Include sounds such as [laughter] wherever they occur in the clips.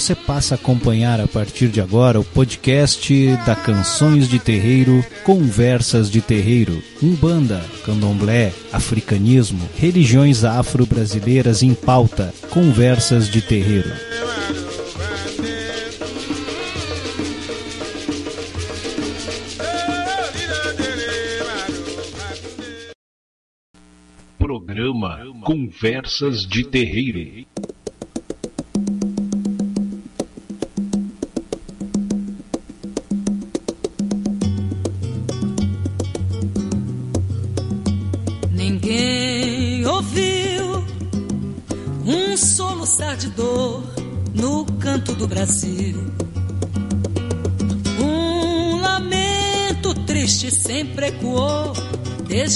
você passa a acompanhar a partir de agora o podcast da Canções de Terreiro, Conversas de Terreiro, Umbanda, Candomblé, Africanismo, religiões afro-brasileiras em pauta, Conversas de Terreiro. Programa Conversas de Terreiro.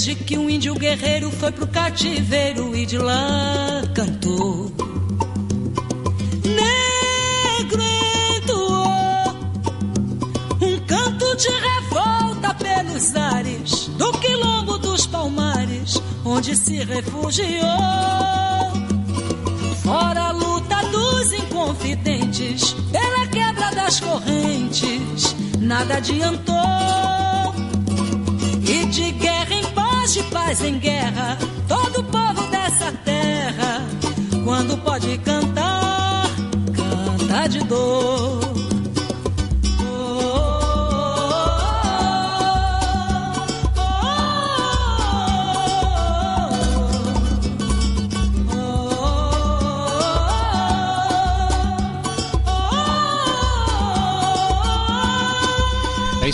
Desde que um índio guerreiro foi pro cativeiro e de lá cantou. Negro entoou um canto de revolta pelos ares do quilombo dos palmares, onde se refugiou. Fora a luta dos inconfidentes, pela quebra das correntes, nada adiantou. Paz, em guerra, todo povo dessa terra, quando pode cantar, canta de dor.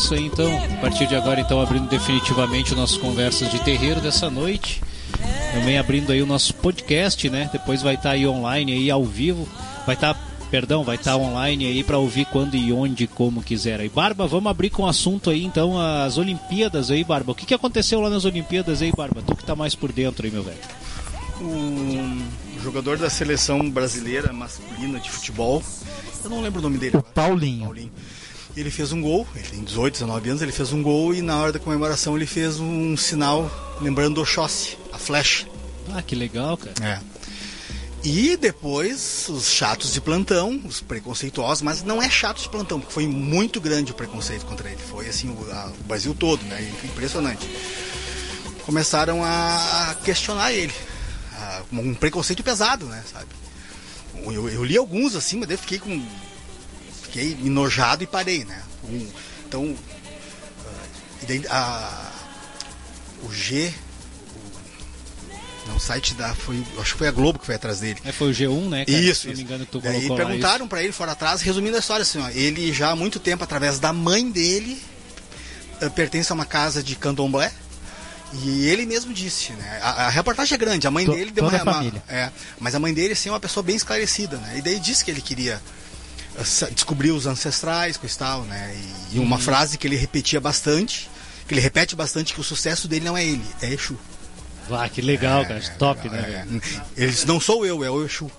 Isso aí então, a partir de agora então abrindo definitivamente o nosso Conversas de Terreiro dessa noite. Também abrindo aí o nosso podcast, né? Depois vai estar aí online aí ao vivo. Vai estar, perdão, vai estar online aí para ouvir quando e onde como quiser. Aí Barba, vamos abrir com o assunto aí então as Olimpíadas aí, Barba. O que que aconteceu lá nas Olimpíadas aí, Barba? Tu que tá mais por dentro aí, meu velho. um jogador da seleção brasileira masculina de futebol. Eu não lembro o nome dele. O Paulinho. Paulinho. Ele fez um gol, ele tem 18, 19 anos, ele fez um gol e na hora da comemoração ele fez um sinal lembrando o Oxóssi, a flecha. Ah, que legal, cara. É. E depois os chatos de plantão, os preconceituosos, mas não é chato de plantão, porque foi muito grande o preconceito contra ele. Foi assim, o, a- o Brasil todo, né? Impressionante. Começaram a questionar ele. Ah, Um preconceito pesado, né? Sabe? Eu, eu li alguns assim, mas daí eu fiquei com. Fiquei enojado e parei, né? Um- então. ah, e daí, a, o G. o- Não, o site da. Foi, acho que foi a Globo que foi atrás dele. É, foi o G1, né, cara? Isso, Se não me engano, tu Daí colocou perguntaram pra ele fora atrás, resumindo a história assim, ó, ele já há muito tempo, através da mãe dele, eh, pertence a uma casa de candomblé. E ele mesmo disse, né? A, a reportagem é grande, a mãe To- dele deu uma, a família. uma- é, mas a mãe dele assim, é uma pessoa bem esclarecida, né? E daí disse que ele queria descobrir os ancestrais, coisa e tal, né? E, uma Uhum. frase que ele repetia bastante, que ele repete bastante que o sucesso dele não é ele, é Exu. Ah, que legal, cara. Top, né, É, velho? Ele disse, não sou eu, é o Exu.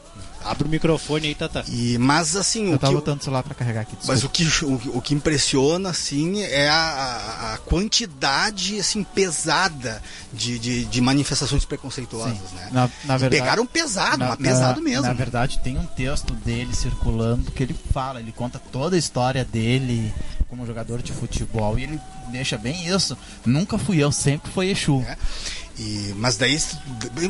Abre o microfone aí, Tata. E, mas assim, Eu o tava que, botando o celular pra carregar aqui. Mas desculpa. o que, o, o que impressiona, assim, é a, a- quantidade, assim, pesada de, de, de manifestações preconceituosas, Sim. né? Na, na verdade, pegaram pesado, na- mas pesado na- mesmo. Na verdade, tem um texto dele circulando que ele fala, ele conta toda a história dele como jogador de futebol e ele deixa bem isso. Nunca fui eu, sempre foi Exu. É. E, mas daí,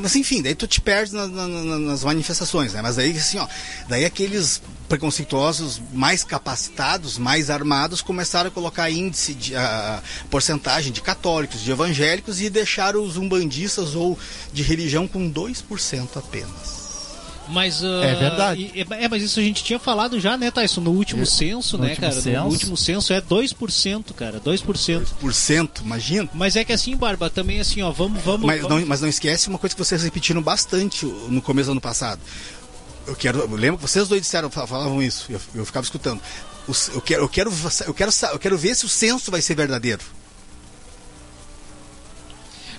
mas enfim, daí tu te perde na- na- na- nas manifestações, né? Mas daí, assim, ó, daí aqueles preconceituosos mais capacitados, mais armados, começaram a colocar índice de a porcentagem de católicos, de evangélicos e deixaram os umbandistas ou de religião com 2% apenas. Mas, ah, É verdade. e- é, mas isso a gente tinha falado já, né, Tyson? No último censo, no né, último cara? No último censo é 2%, cara. 2%. 2%, imagina? Mas é que assim, Barba, também assim, ó, vamos, vamos. Mas vamos- não, mas não esquece uma coisa que vocês repetiram bastante no começo do ano passado. Eu quero, eu lembro que vocês dois disseram, fal- falavam isso, eu, eu ficava escutando. Eu, quero, eu, quero, eu, quero, eu quero ver se o censo vai ser verdadeiro.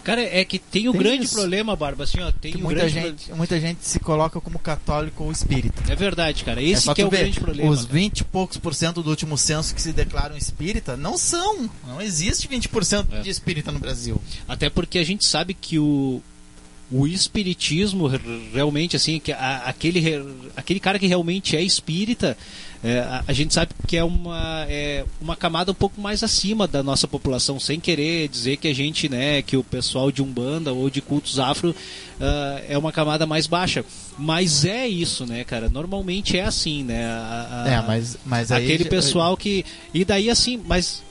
Cara, é que tem o Tem grande isso. problema, Barba, assim, ó, tem muita grande gente, muita gente se coloca como católico ou espírita. É verdade, cara. é Esse só que é o ver, grande problema. os cara. 20 e poucos por cento do último censo que se declaram espírita não são. Não existe 20% É. de espírita no Brasil. Até porque a gente sabe que o, o espiritismo realmente assim que a, aquele aquele cara que realmente é espírita é, a, a, gente sabe que é uma, é uma camada um pouco mais acima da nossa população, sem querer dizer que a gente, né, que o pessoal de Umbanda ou de cultos afro uh, é uma camada mais baixa. Mas é isso, né, cara? Normalmente é assim, né? A, a, é, mas, mas aí aquele pessoal que. E daí assim, mas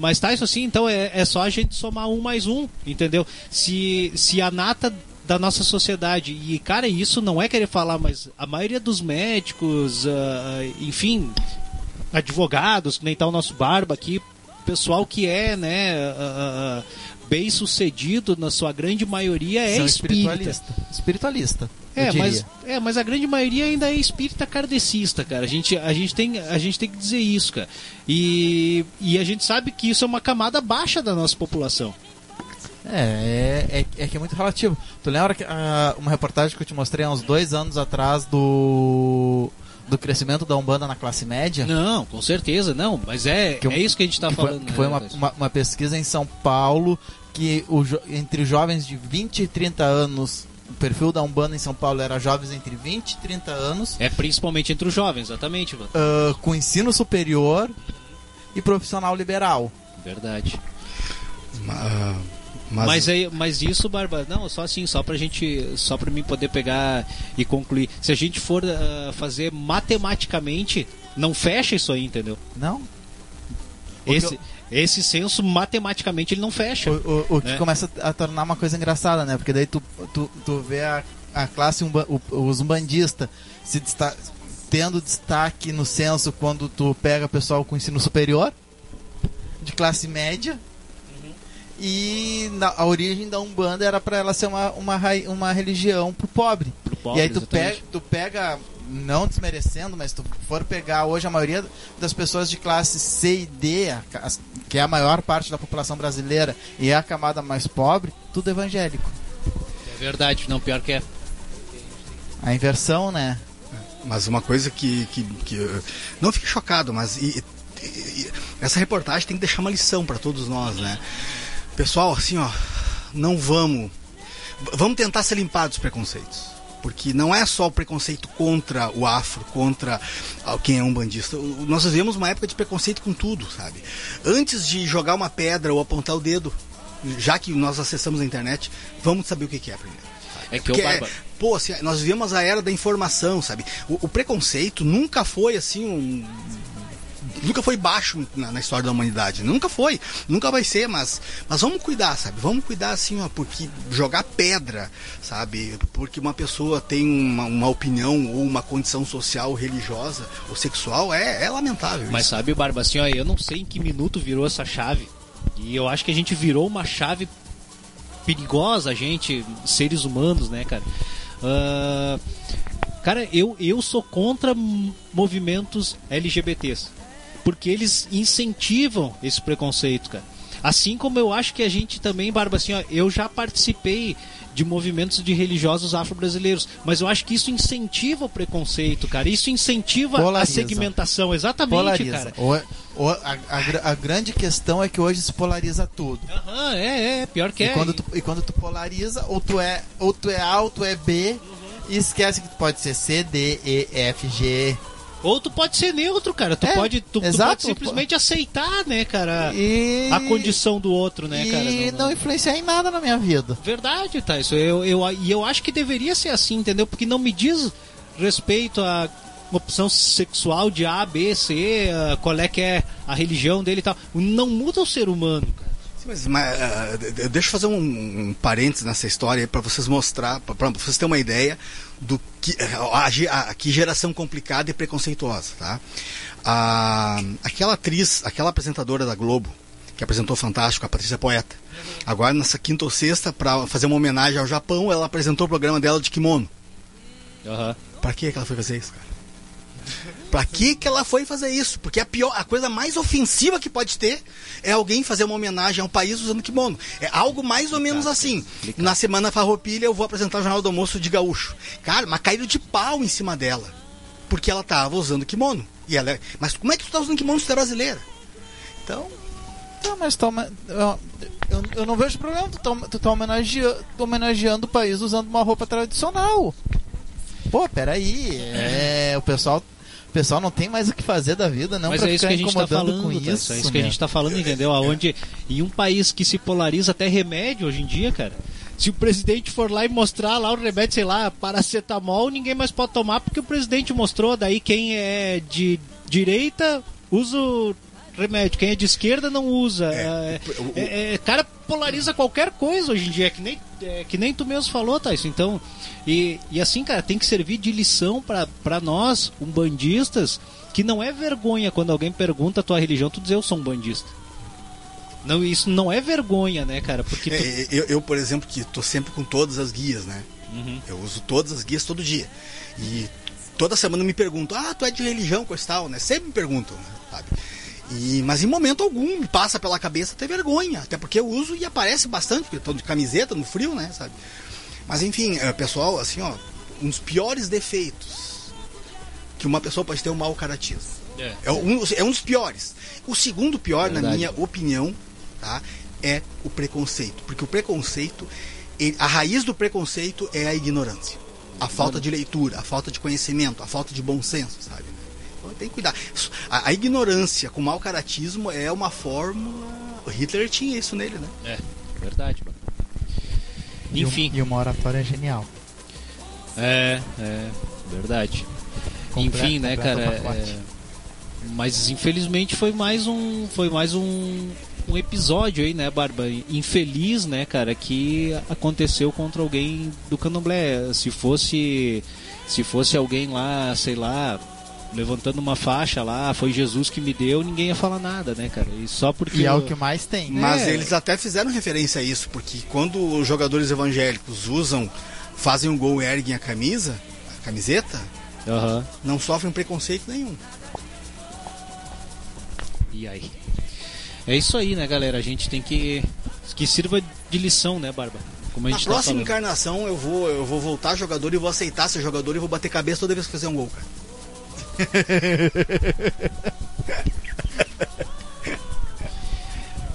mas tá isso assim, então é, é só a gente somar um mais um, entendeu? Se, se a nata da nossa sociedade. E, cara, isso não é querer falar, mas a maioria dos médicos, uh, enfim, advogados, que nem tá o nosso Barba aqui, pessoal que é, né, uh, bem sucedido, na sua grande maioria, é São espírita. Espiritualista. espiritualista é, mas, é, mas a grande maioria ainda é espírita kardecista, cara. A gente, a gente, tem, a gente tem que dizer isso, cara. E, e a gente sabe que isso é uma camada baixa da nossa população. É, é, é, é, que é muito relativo. Tu lembra que, uh, uma reportagem que eu te mostrei há uns dois anos atrás do do crescimento da Umbanda na classe média? Não, com certeza, não. Mas é, que, é isso que a gente está falando. Foi, que foi né, uma, uma, uma, pesquisa em São Paulo que o, entre jovens de 20 e 30 anos, o perfil da Umbanda em São Paulo era jovens entre 20 e 30 anos. É principalmente entre os jovens, exatamente. Uh, com ensino superior e profissional liberal. Verdade. Uh mas... Mas, aí, mas isso, Barba, não, só assim, só pra gente, só pra mim poder pegar e concluir. Se a gente for uh, fazer matematicamente, não fecha isso aí, entendeu? Não. Esse, eu... esse senso, matematicamente, ele não fecha. O, o, o que né? começa a tornar uma coisa engraçada, né? Porque daí tu, tu, tu vê a, a classe, umba, o, os umbandistas se desta tendo destaque no censo quando tu pega pessoal com ensino superior, de classe média, e na, a origem da Umbanda era para ela ser uma, uma, uma religião pro pobre. Pro pobre e aí tu pega, tu pega, não desmerecendo, mas tu for pegar hoje a maioria das pessoas de classe C e D, que é a maior parte da população brasileira e é a camada mais pobre, tudo evangélico. É verdade, não, pior que é. A inversão, né? Mas uma coisa que, que, que não fique chocado, mas e, e, essa reportagem tem que deixar uma lição para todos nós, né? Pessoal, assim, ó, não vamos. Vamos tentar se limpar dos preconceitos. Porque não é só o preconceito contra o afro, contra quem é um bandista. Nós vivemos uma época de preconceito com tudo, sabe? Antes de jogar uma pedra ou apontar o dedo, já que nós acessamos a internet, vamos saber o que é primeiro. É que o Barba... É, pô, assim, nós vivemos a era da informação, sabe? O, o preconceito nunca foi assim um nunca foi baixo na, na, história da humanidade. Nunca foi. Nunca vai ser, mas, mas vamos cuidar, sabe? Vamos cuidar assim, ó, porque jogar pedra, sabe? Porque uma pessoa tem uma, uma opinião ou uma condição social, religiosa ou sexual é, é lamentável. Mas isso. sabe, Barba, assim, ó, eu não sei em que minuto virou essa chave. E eu acho que a gente virou uma chave perigosa, a gente, seres humanos, né, cara? Uh, cara, eu, eu sou contra movimentos LGBTs porque eles incentivam esse preconceito, cara. Assim como eu acho que a gente também, Barba, assim, ó, eu já participei de movimentos de religiosos afro-brasileiros, mas eu acho que isso incentiva o preconceito, cara. Isso incentiva Polariza. a segmentação, exatamente, Polariza. cara. O, o, a, a, a, grande questão é que hoje se polariza tudo. Aham, é, é, pior que e é. Quando tu, e quando tu polariza, ou tu é, ou tu é A ou tu é B, uhum. e esquece que tu pode ser C, D, E, F, G, ou tu pode ser neutro, cara. Tu, é, pode, tu, tu, pode simplesmente aceitar, né, cara, e... a condição do outro, né, e cara. E não, não, influenciar em nada na minha vida. Verdade, tá. Isso eu, eu, e eu acho que deveria ser assim, entendeu? Porque não me diz respeito a opção sexual de A, B, C, uh, qual é que é a religião dele e tal. Não muda o ser humano, cara. Mas, mas uh, deixa eu fazer um, um parênteses nessa história para vocês mostrar, para vocês terem uma ideia do que a, a, que geração complicada e preconceituosa, tá? A, aquela atriz, aquela apresentadora da Globo que apresentou Fantástico, a Patrícia Poeta. Agora nessa quinta ou sexta para fazer uma homenagem ao Japão, ela apresentou o programa dela de kimono. Uhum. Para que ela foi fazer isso, cara? Pra que, que ela foi fazer isso? Porque a pior, a coisa mais ofensiva que pode ter é alguém fazer uma homenagem ao país usando kimono. É algo mais ou menos assim. Na semana Farroupilha eu vou apresentar o Jornal do Almoço de Gaúcho. Cara, mas caíram de pau em cima dela. Porque ela tava usando kimono. E ela é... Mas como é que tu tá usando kimono se tu é brasileira? Então, Tá, mas home- eu, eu, eu não vejo problema. Tu tá, tu tá homenageando, homenageando o país usando uma roupa tradicional. Pô, peraí. É, o pessoal. O pessoal não tem mais o que fazer da vida, não Mas pra é isso que a gente tá falando, com Tasso, isso. é isso que a meu. gente tá falando, entendeu? Aonde em um país que se polariza até remédio hoje em dia, cara. Se o presidente for lá e mostrar lá o remédio, sei lá, paracetamol, ninguém mais pode tomar porque o presidente mostrou. Daí quem é de direita usa o remédio, quem é de esquerda não usa. É, o- é- é, cara polariza qualquer coisa hoje em dia, é que nem, é, que nem tu mesmo falou, Thais. Então, e, e assim, cara, tem que servir de lição pra pra nós, umbandistas, que não é vergonha quando alguém pergunta a tua religião, tu dizer eu sou um bandista. Não, isso não é vergonha, né, cara? Porque tu, É, eu, eu, por exemplo, que tô sempre com todas as guias, né? Uhum. Eu uso todas as guias todo dia. E toda semana me perguntam, ah, tu é de religião, coisa tal, né? Sempre me perguntam, sabe? E, mas em momento algum passa pela cabeça ter vergonha. Até porque eu uso e aparece bastante, porque eu tô de camiseta no frio, né? Sabe? Mas enfim, é, pessoal, assim, ó, um dos piores defeitos que uma pessoa pode ter é o mau caratismo. É. É um, é um dos piores. O segundo pior, na minha opinião, tá, é o preconceito. Porque o preconceito, ele- a raiz do preconceito é a ignorância. A falta de leitura, a falta de conhecimento, a falta de bom senso, sabe? Então tem que cuidar. A, a ignorância com mau caratismo é uma fórmula. O Hitler tinha isso nele, né? é, verdade, mano. E Enfim, E uma oratória genial. é, é, verdade. Completa- Enfim, né, cara? é, mas infelizmente foi mais um, foi mais um, um episódio aí, né, Barba? Infeliz, né, cara, que aconteceu contra alguém do Candomblé. Se fosse, se fosse alguém lá, sei lá, levantando uma faixa lá, foi Jesus que me deu, ninguém ia falar nada, né, cara? E só porque E é o que mais tem. Mas É. eles até fizeram referência a isso, porque quando os jogadores evangélicos usam, fazem um gol e erguem a camisa, a camiseta, não sofrem preconceito nenhum. E aí? É isso aí, né, galera? A gente tem que. Que sirva de lição, né, Barba? Como a Na gente tá próxima falando. encarnação eu vou, eu vou voltar jogador e vou aceitar ser jogador e vou bater cabeça toda vez que fazer um gol, cara. [laughs]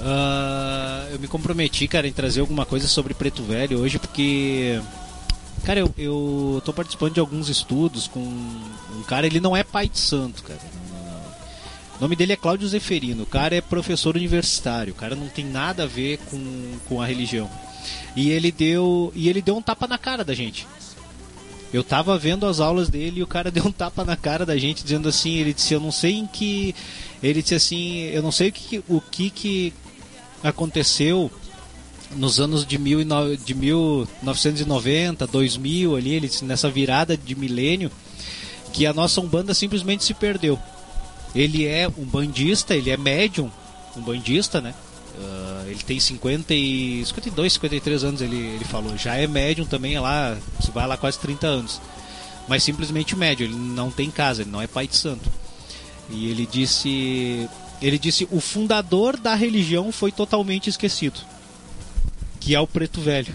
Ah, eu me comprometi, cara, em trazer alguma coisa sobre Preto Velho hoje, porque. Cara, eu, eu tô participando de alguns estudos com um cara, ele não é pai de santo, cara. O nome dele é Cláudio Zeferino. O cara é professor universitário. O cara não tem nada a ver com, com a religião. E ele deu e ele deu um tapa na cara da gente. Eu tava vendo as aulas dele e o cara [laughs] deu um tapa na cara da gente, dizendo assim, ele disse, eu não sei em que. Ele disse assim, eu não sei o que, o que, que aconteceu nos anos de, mil e de 1990, 2000 ali, ele disse, nessa virada de milênio, que a nossa Umbanda simplesmente se perdeu. Ele é um bandista, ele é médium, um bandista, né? Ah, ele tem 50 e 52, 53 anos, ele, ele falou. Já é médium também, é lá, se vai lá quase 30 anos. Mas simplesmente médium, ele não tem casa, ele não é pai de santo. E ele disse, ele disse, o fundador da religião foi totalmente esquecido, que é o Preto Velho.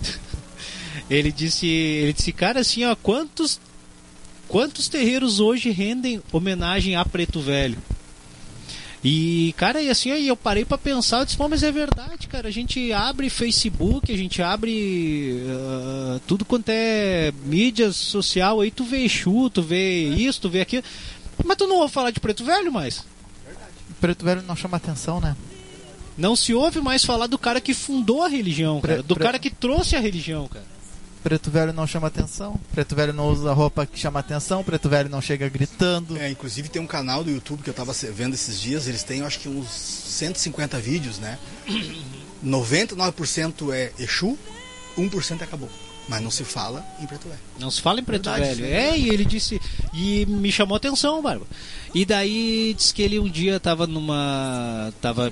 [laughs] ele disse, ele disse, cara, assim, ó, quantos quantos terreiros hoje rendem homenagem a Preto Velho? E, cara, e assim, aí eu parei pra pensar, eu disse, pô, mas é verdade, cara, a gente abre Facebook, a gente abre ah, tudo quanto é mídia social, aí tu vê Exu, tu vê isso, tu vê aquilo, mas tu não ouve falar de Preto Velho mais? Preto Velho não chama atenção, né? Não se ouve mais falar do cara que fundou a religião, Pre- cara, do pre- cara que trouxe a religião, cara. Preto Velho não chama atenção. Preto Velho não usa roupa que chama atenção. Preto Velho não chega gritando. É, inclusive tem um canal do YouTube que eu tava vendo esses dias, eles têm acho que uns 150 vídeos, né? [coughs] 99% é Exu, 1% é Caboclo. Mas não se fala em Preto Velho. Não se fala em preto Verdade, velho. sim. É, e ele disse. E me chamou a atenção, Barba. E daí disse que ele um dia tava numa. tava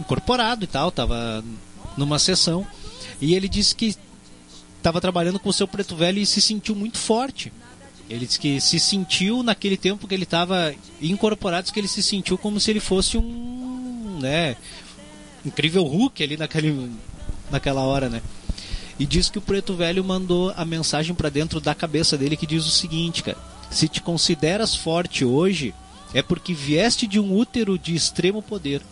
incorporado e tal, tava numa sessão. E ele disse que tava trabalhando com o seu preto velho e se sentiu muito forte. Ele disse que se sentiu naquele tempo que ele estava incorporado, que ele se sentiu como se ele fosse um, né, incrível Hulk ali naquele, naquela hora, né? E diz que o preto velho mandou a mensagem pra dentro da cabeça dele que diz o seguinte, cara: se te consideras forte hoje, é porque vieste de um útero de extremo poder.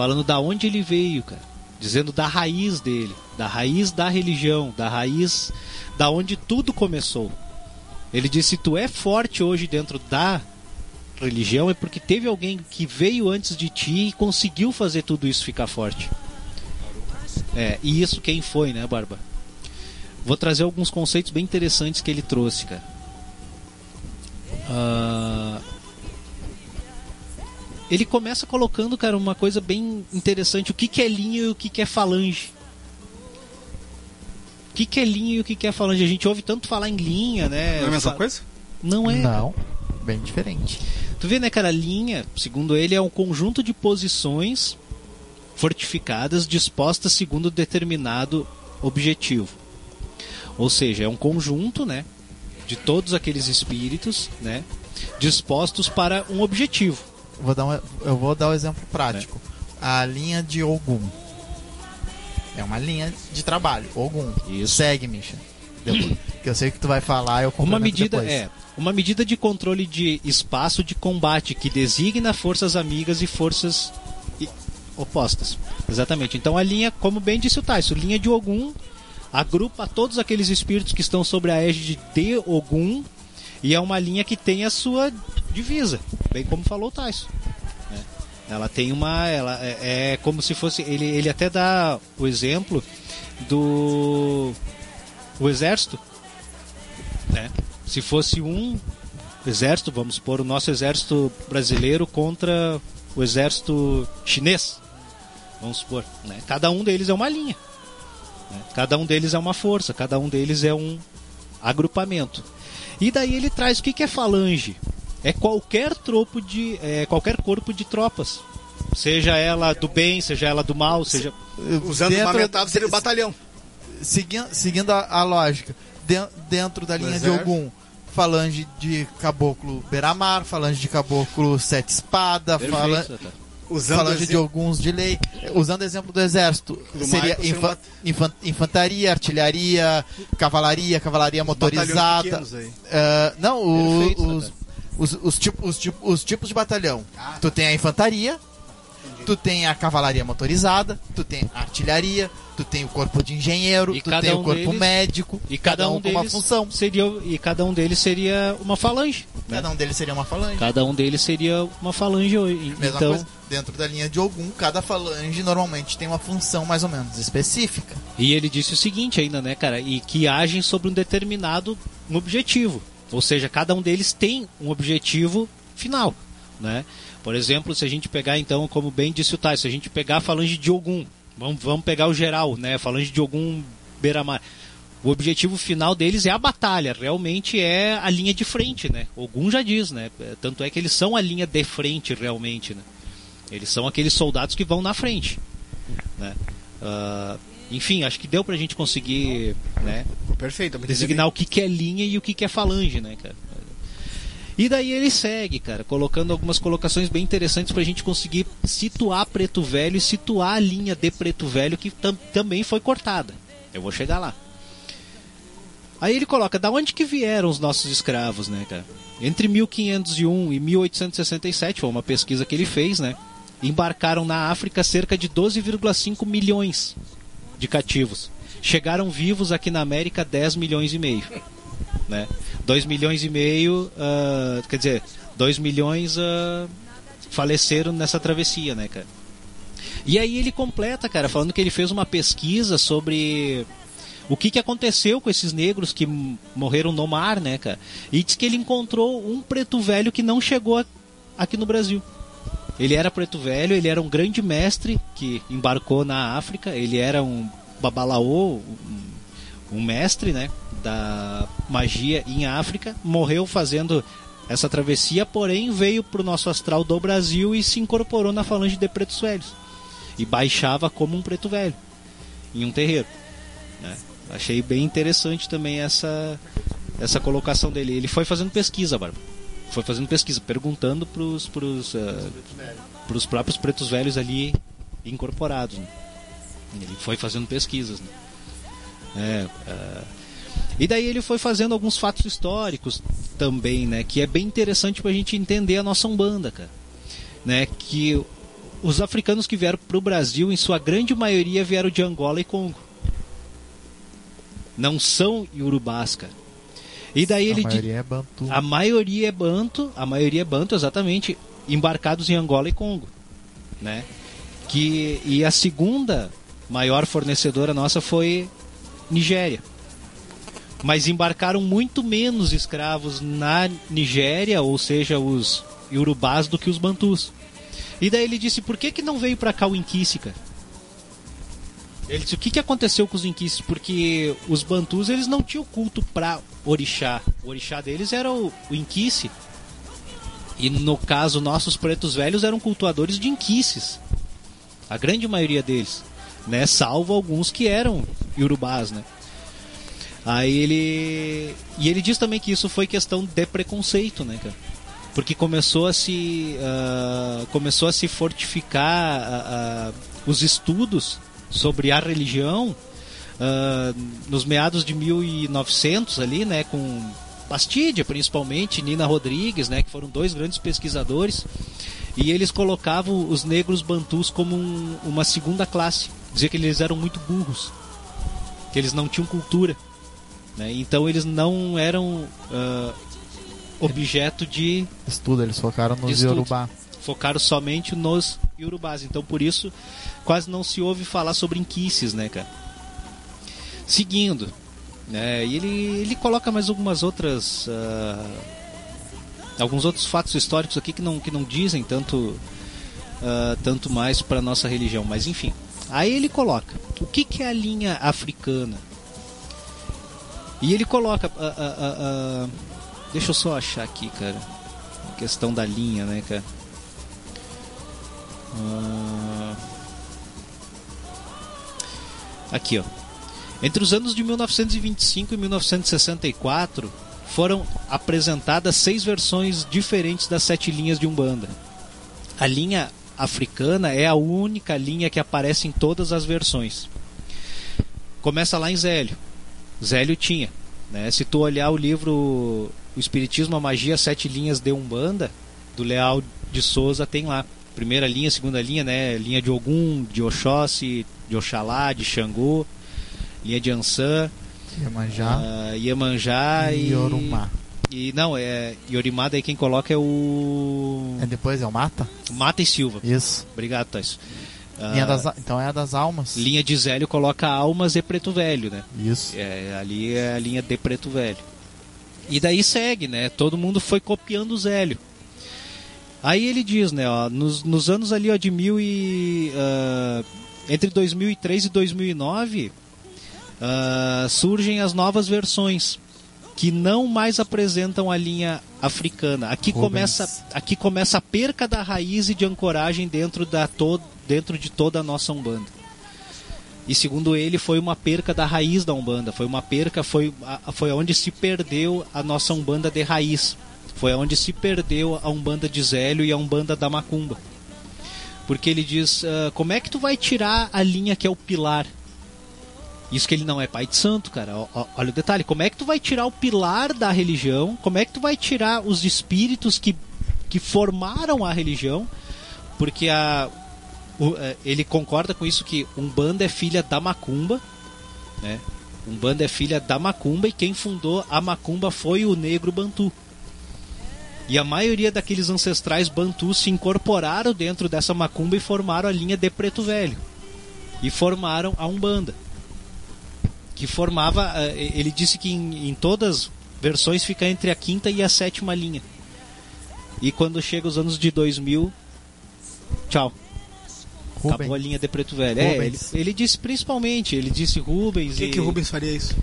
falando da onde ele veio, cara, dizendo da raiz dele, da raiz da religião, da raiz da onde tudo começou. Ele disse: "Tu é forte hoje dentro da religião é porque teve alguém que veio antes de ti e conseguiu fazer tudo isso ficar forte." É, e isso quem foi, né, Barba? Vou trazer alguns conceitos bem interessantes que ele trouxe, cara. Ah, ele começa colocando, cara, uma coisa bem interessante. O que, que é linha e o que, que é falange. O que, que é linha e o que, que é falange? A gente ouve tanto falar em linha, né? Não é a mesma Fa- coisa? Não é. Não, bem diferente. Tu vê, né, cara? Linha, segundo ele, é um conjunto de posições fortificadas dispostas segundo determinado objetivo. Ou seja, é um conjunto, né, de todos aqueles espíritos, né, dispostos para um objetivo. Vou dar um, eu vou dar um exemplo prático. A linha de Ogum. É uma linha de trabalho. Ogum. Isso. Segue, Misha. Depois, que eu sei que tu vai falar, eu Uma medida depois. é uma medida de controle de espaço de combate que designa forças amigas e forças opostas. Exatamente. Então a linha, como bem disse o Tyson, linha de Ogum agrupa todos aqueles espíritos que estão sobre a égide de Ogum e é uma linha que tem a sua divisa, bem como falou o Tyson. né? Ela tem uma, ela é, é como se fosse ele, ele até dá o exemplo do o exército né? Se fosse um exército, vamos supor, o nosso exército brasileiro contra o exército chinês, vamos supor, né? Cada um deles é uma linha, né? cada um deles é uma força, cada um deles é um agrupamento. E daí ele traz o que, que é falange? É qualquer tropo de, é, qualquer corpo de tropas, seja ela do bem, seja ela do mal, seja Usando uma Dentro- metade seria o batalhão. Seguindo, seguindo a, a lógica, den- dentro da linha de. Ogum, falange de caboclo Beramar, falange de caboclo Sete Espada, perfeito, tá? Usando falange de alguns de lei. Usando o exemplo do exército, Do seria infa- infan- infantaria, artilharia, cavalaria, cavalaria motorizada. Ah, não, o- Perfeito, os, os, os, tipo- os tipo- os tipos de batalhão. Ah. Tu tem a infantaria, tu tem a cavalaria motorizada, tu tem a artilharia, tu tem o corpo de engenheiro, E tu cada tem um o corpo deles- médico, E cada, um, com deles uma função. seria e cada um deles seria uma falange. né? Cada um deles seria uma falange. Cada um deles seria uma falange. Mesma então, coisa, dentro da linha de Ogum, cada falange normalmente tem uma função mais ou menos específica. e ele disse o seguinte ainda, né, cara, e que agem sobre um determinado objetivo. Ou seja, cada um deles tem um objetivo final, né? Por exemplo, se a gente pegar então, como bem disse o Tais, se a gente pegar a falange de Ogum, vamos, vamos pegar o geral, né? Falange de Ogum Beramar. O objetivo final deles é a batalha, realmente é a linha de frente, né? Ogum já diz, né? É, Tanto é que eles são a linha de frente, realmente, né? Eles são aqueles soldados que vão na frente, né? Ah, enfim, acho que deu pra gente conseguir, né? Perfeito. designar o que, que é linha e o que, que é falange, né, cara? E daí ele segue, cara, colocando algumas colocações bem interessantes pra gente conseguir situar Preto Velho e situar a linha de Preto Velho que tam- também foi cortada. Eu vou chegar lá. Aí ele coloca, da onde que vieram os nossos escravos, né, cara? Entre 1501 e 1867, foi uma pesquisa que ele fez, né? Embarcaram na África cerca de 12,5 milhões de cativos. Chegaram vivos aqui na América 10 milhões e meio. Né? 2 milhões e meio, ah, quer dizer, 2 milhões ah, faleceram nessa travessia, né, cara? E aí ele completa, cara, falando que ele fez uma pesquisa sobre o que, que aconteceu com esses negros que morreram no mar, né, cara? E diz que ele encontrou um preto velho que não chegou aqui no Brasil. Ele era preto velho, ele era um grande mestre que embarcou na África, ele era um babalaô, um, um mestre, né, da magia em África, morreu fazendo essa travessia, porém veio pro nosso astral do Brasil e se incorporou na falange de pretos velhos e baixava como um preto velho em um terreiro. né? Achei bem interessante também essa essa colocação dele. Ele foi fazendo pesquisa, Barba. Foi fazendo pesquisa, perguntando pros pros, ah, pros próprios pretos velhos ali incorporados. né? Ele foi fazendo pesquisas. Né? É, ah, e daí ele foi fazendo alguns fatos históricos também, né? Que é bem interessante pra gente entender a nossa Umbanda, cara. Né? Que os africanos que vieram para o Brasil, em sua grande maioria, vieram de Angola e Congo. Não são iorubás, cara. E daí ele a di- maioria é Bantu. a maioria é banto, a maioria é banto, exatamente, embarcados em Angola e Congo, né? Que e a segunda maior fornecedora nossa foi Nigéria. Mas embarcaram muito menos escravos na Nigéria, ou seja, os iorubás do que os bantus. E daí ele disse: "Por que que não veio pra cá o Inquice, cara?" Ele disse: "O que que aconteceu com os Inquices? Porque os bantus eles não tinham culto pra orixá. O orixá deles era o, o Inquice. E no caso, nossos pretos velhos eram cultuadores de Inquices. A grande maioria deles, né? Salvo alguns que eram iorubás, né? Aí ele. E ele diz também que isso foi questão de preconceito, né, cara? Porque começou a se. ah, começou a se fortificar ah, ah, os estudos sobre a religião nos meados de 1900 ali, né, com Bastidia principalmente, Nina Rodrigues, né, que foram dois grandes pesquisadores, e eles colocavam os negros bantus como um- uma segunda classe, dizia que eles eram muito burros, que eles não tinham cultura, né, então eles não eram ah, objeto de Estudo, eles focaram nos. Yorubá. focaram somente nos Yorubás. Então por isso quase não se ouve falar sobre inquices, né, cara? Seguindo, né? E ele, ele coloca mais algumas outras ah, alguns outros fatos históricos aqui que não que não dizem tanto ah, tanto mais para nossa religião, mas enfim. Aí ele coloca o que que é a linha africana? E ele coloca ah, ah, ah, deixa eu só achar aqui, cara. A questão da linha, né, cara? Aqui, ó. Entre os anos de 1925 e 1964 foram apresentadas seis versões diferentes das sete linhas de Umbanda. A linha africana é a única linha que aparece em todas as versões. Começa lá em Zélio. Zélio tinha. Né? Se tu olhar o livro O Espiritismo, a Magia, Sete Linhas de Umbanda, do Leal de Souza, tem lá. Primeira linha, segunda linha, né? Linha de Ogum, de Oxóssi, de Oxalá, de Xangô, linha de Ansan, Iemanjá ah, Iemanjá e e... Yorumá. E não, é Yorimá, daí quem coloca é o É depois é o Mata? Mata e Silva. Isso. Obrigado, Thais. Ah, Linha das, a- então é a das almas. linha de Zélio coloca Almas e Preto Velho, né? Isso. É, ali é a linha de Preto Velho. E daí segue, né? Todo mundo foi copiando o Zélio. Aí ele diz, né? Ó, nos, nos anos ali ó, de mil e... ah, entre 2003 e 2009 ah, surgem as novas versões que não mais apresentam a linha africana. Aqui Rubens. começa, aqui começa a perca da raiz e de ancoragem dentro, da to, dentro de toda a nossa Umbanda. E segundo ele, foi uma perca da raiz da Umbanda. Foi uma perca, foi, foi onde se perdeu a nossa Umbanda de raiz. Foi onde se perdeu a Umbanda de Zélio e a Umbanda da Macumba. Porque ele diz: ah, como é que tu vai tirar a linha que é o pilar? Isso que ele não é pai de santo, cara. Olha o detalhe: como é que tu vai tirar o pilar da religião? Como é que tu vai tirar os espíritos que, que formaram a religião? Porque a, o- é, ele concorda com isso que Umbanda é filha da Macumba, né? Umbanda é filha da Macumba e quem fundou a Macumba foi o negro Bantu. E a maioria daqueles ancestrais Bantu se incorporaram dentro dessa Macumba e formaram a linha de Preto Velho. E formaram a Umbanda. Que formava, eh, ele disse que em, em todas as versões fica entre a quinta e a sétima linha. E quando chega os anos de 2000, tchau. Rubem. Acabou a linha de Preto Velho. É, ele, Rubens. ele disse principalmente, ele disse Rubens Por que, e... que o Rubens faria isso?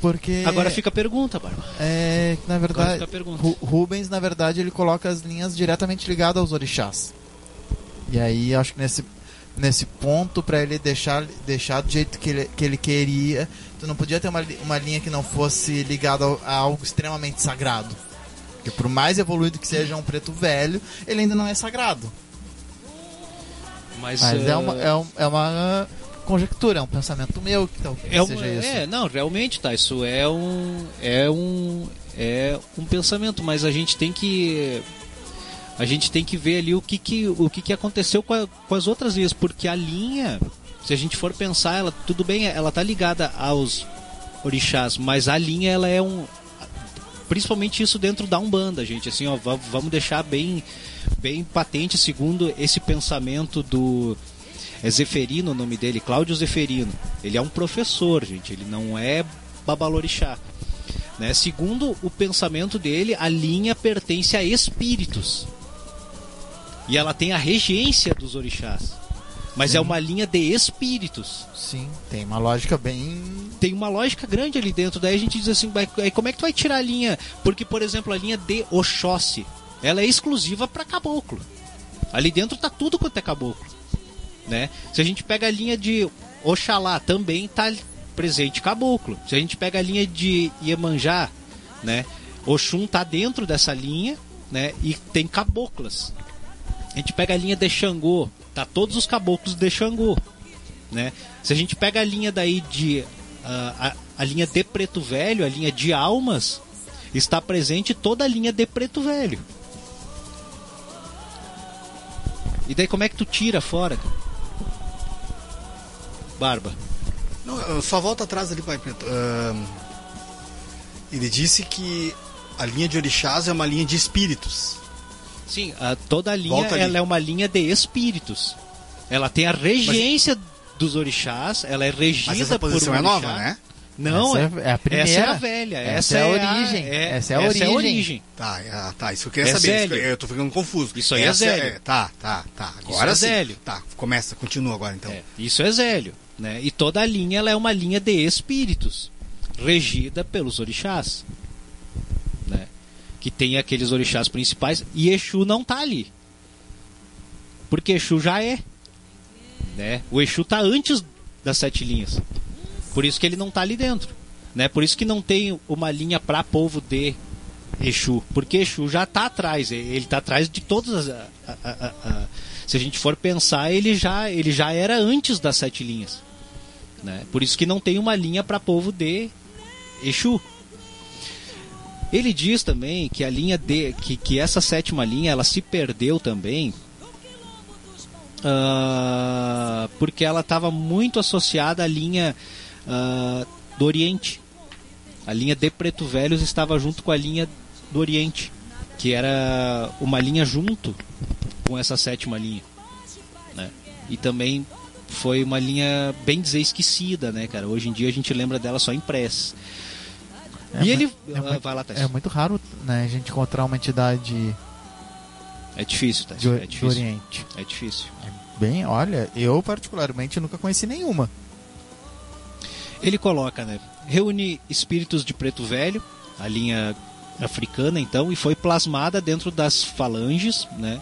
Porque Agora fica a pergunta, Bárbara. é que na Agora verdade fica a pergunta. Ru- Rubens na verdade ele coloca as linhas diretamente ligadas aos orixás. E aí acho que nesse nesse ponto para ele deixar deixar do jeito que ele, que ele queria, tu não podia ter uma, uma linha que não fosse ligada a algo extremamente sagrado. Porque por mais evoluído que seja um preto velho, ele ainda não é sagrado. Mas, Mas eh, é uma, é, um- é uma conjectura, é um pensamento meu que talvez é, uma- seja isso. é, não, realmente, tá. Isso é um, é um, é um pensamento, mas a gente tem que, a gente tem que ver ali o que, que, o que, que aconteceu com, a- com as outras linhas, porque a linha, se a gente for pensar, ela tudo bem, ela tá ligada aos orixás, mas a linha ela é um principalmente isso dentro da Umbanda, gente, assim, ó, va- vamos deixar bem bem patente segundo esse pensamento do é Zeferino o nome dele, Cláudio Zeferino. Ele é um professor, gente, ele não é babalorixá. Né? Segundo o pensamento dele, a linha pertence a espíritos. E ela tem a regência dos orixás. Mas é uma linha de espíritos. Sim, tem uma lógica bem. Tem uma lógica grande ali dentro. Daí a gente diz assim, como é que tu vai tirar a linha? Porque, por exemplo, a linha de Oxóssi, ela é exclusiva para caboclo. Ali dentro tá tudo quanto é caboclo. Né? Se a gente pega a linha de Oxalá, também tá presente caboclo. Se a gente pega a linha de Iemanjá, né? Oxum tá dentro dessa linha, né? E tem caboclas. A gente pega a linha de Xangô, tá todos os caboclos de Xangô, né? Se a gente pega a linha daí de ah, a, a linha de Preto Velho, a linha de almas, está presente toda a linha de Preto Velho. E daí como é que tu tira fora? Barba. Não, só volta atrás ali, Pai Preto. Ahn, ele disse que a linha de orixás é uma linha de espíritos. Sim, a- toda a linha Volta ali. ela é uma linha de espíritos. Ela tem a regência dos orixás, ela é regida Mas essa por um posição é orixá. nova, né? Não, Essa é a primeira. Essa é a velha, essa, Essa é a origem, essa é a origem. origem. Tá, é, tá, isso eu queria É saber. isso Zélio. que eu- tô ficando confuso. Isso aí é Zélio. tá, tá, tá. Agora é sim. Zélio. Tá, começa, continua agora então. É, isso é Zélio, né? E toda a linha ela é uma linha de espíritos, regida pelos orixás? Que tem aqueles orixás principais e Exu não tá ali. Porque Exu já é, né? O Exu tá antes das sete linhas. Por isso que ele não tá ali dentro, né? Por isso que não tem uma linha para povo de Exu, porque Exu já tá atrás, ele tá atrás de todas as a- a- a- se a gente for pensar, ele já ele já era antes das sete linhas, né? Por isso que não tem uma linha para povo de Exu. Ele diz também que a linha de que, que essa sétima linha ela se perdeu também ah, porque ela estava muito associada à linha ah, do Oriente. A linha de Preto Velhos estava junto com a linha do Oriente, que era uma linha junto com essa sétima linha. Né? E também foi uma linha bem dizer esquecida, né, cara? Hoje em dia a gente lembra dela só em press. É e ele. é ah, muito- vai lá, Tess. É muito raro né, a gente encontrar uma entidade É difícil, Tess. de, É do difícil. Oriente. É difícil. Bem, olha, eu particularmente nunca conheci nenhuma. Ele coloca, né? Reúne espíritos de preto velho, a linha africana então, e foi plasmada dentro das falanges, né?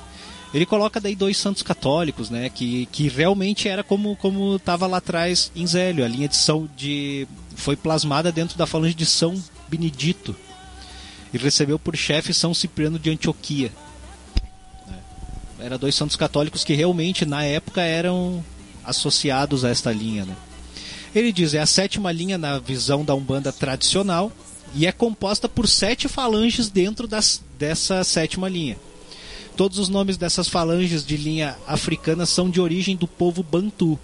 Ele coloca daí dois santos católicos, né? Que, que realmente era como como estava lá atrás em Zélio, a linha de São de foi plasmada dentro da falange de São Benedito e recebeu por chefe São Cipriano de Antioquia. né? Era dois santos católicos que realmente na época eram associados a esta linha, né? Ele diz, é a sétima linha na visão da Umbanda tradicional e é composta por sete falanges dentro das, dessa sétima linha. Todos os nomes dessas falanges de linha africana são de origem do povo Bantu.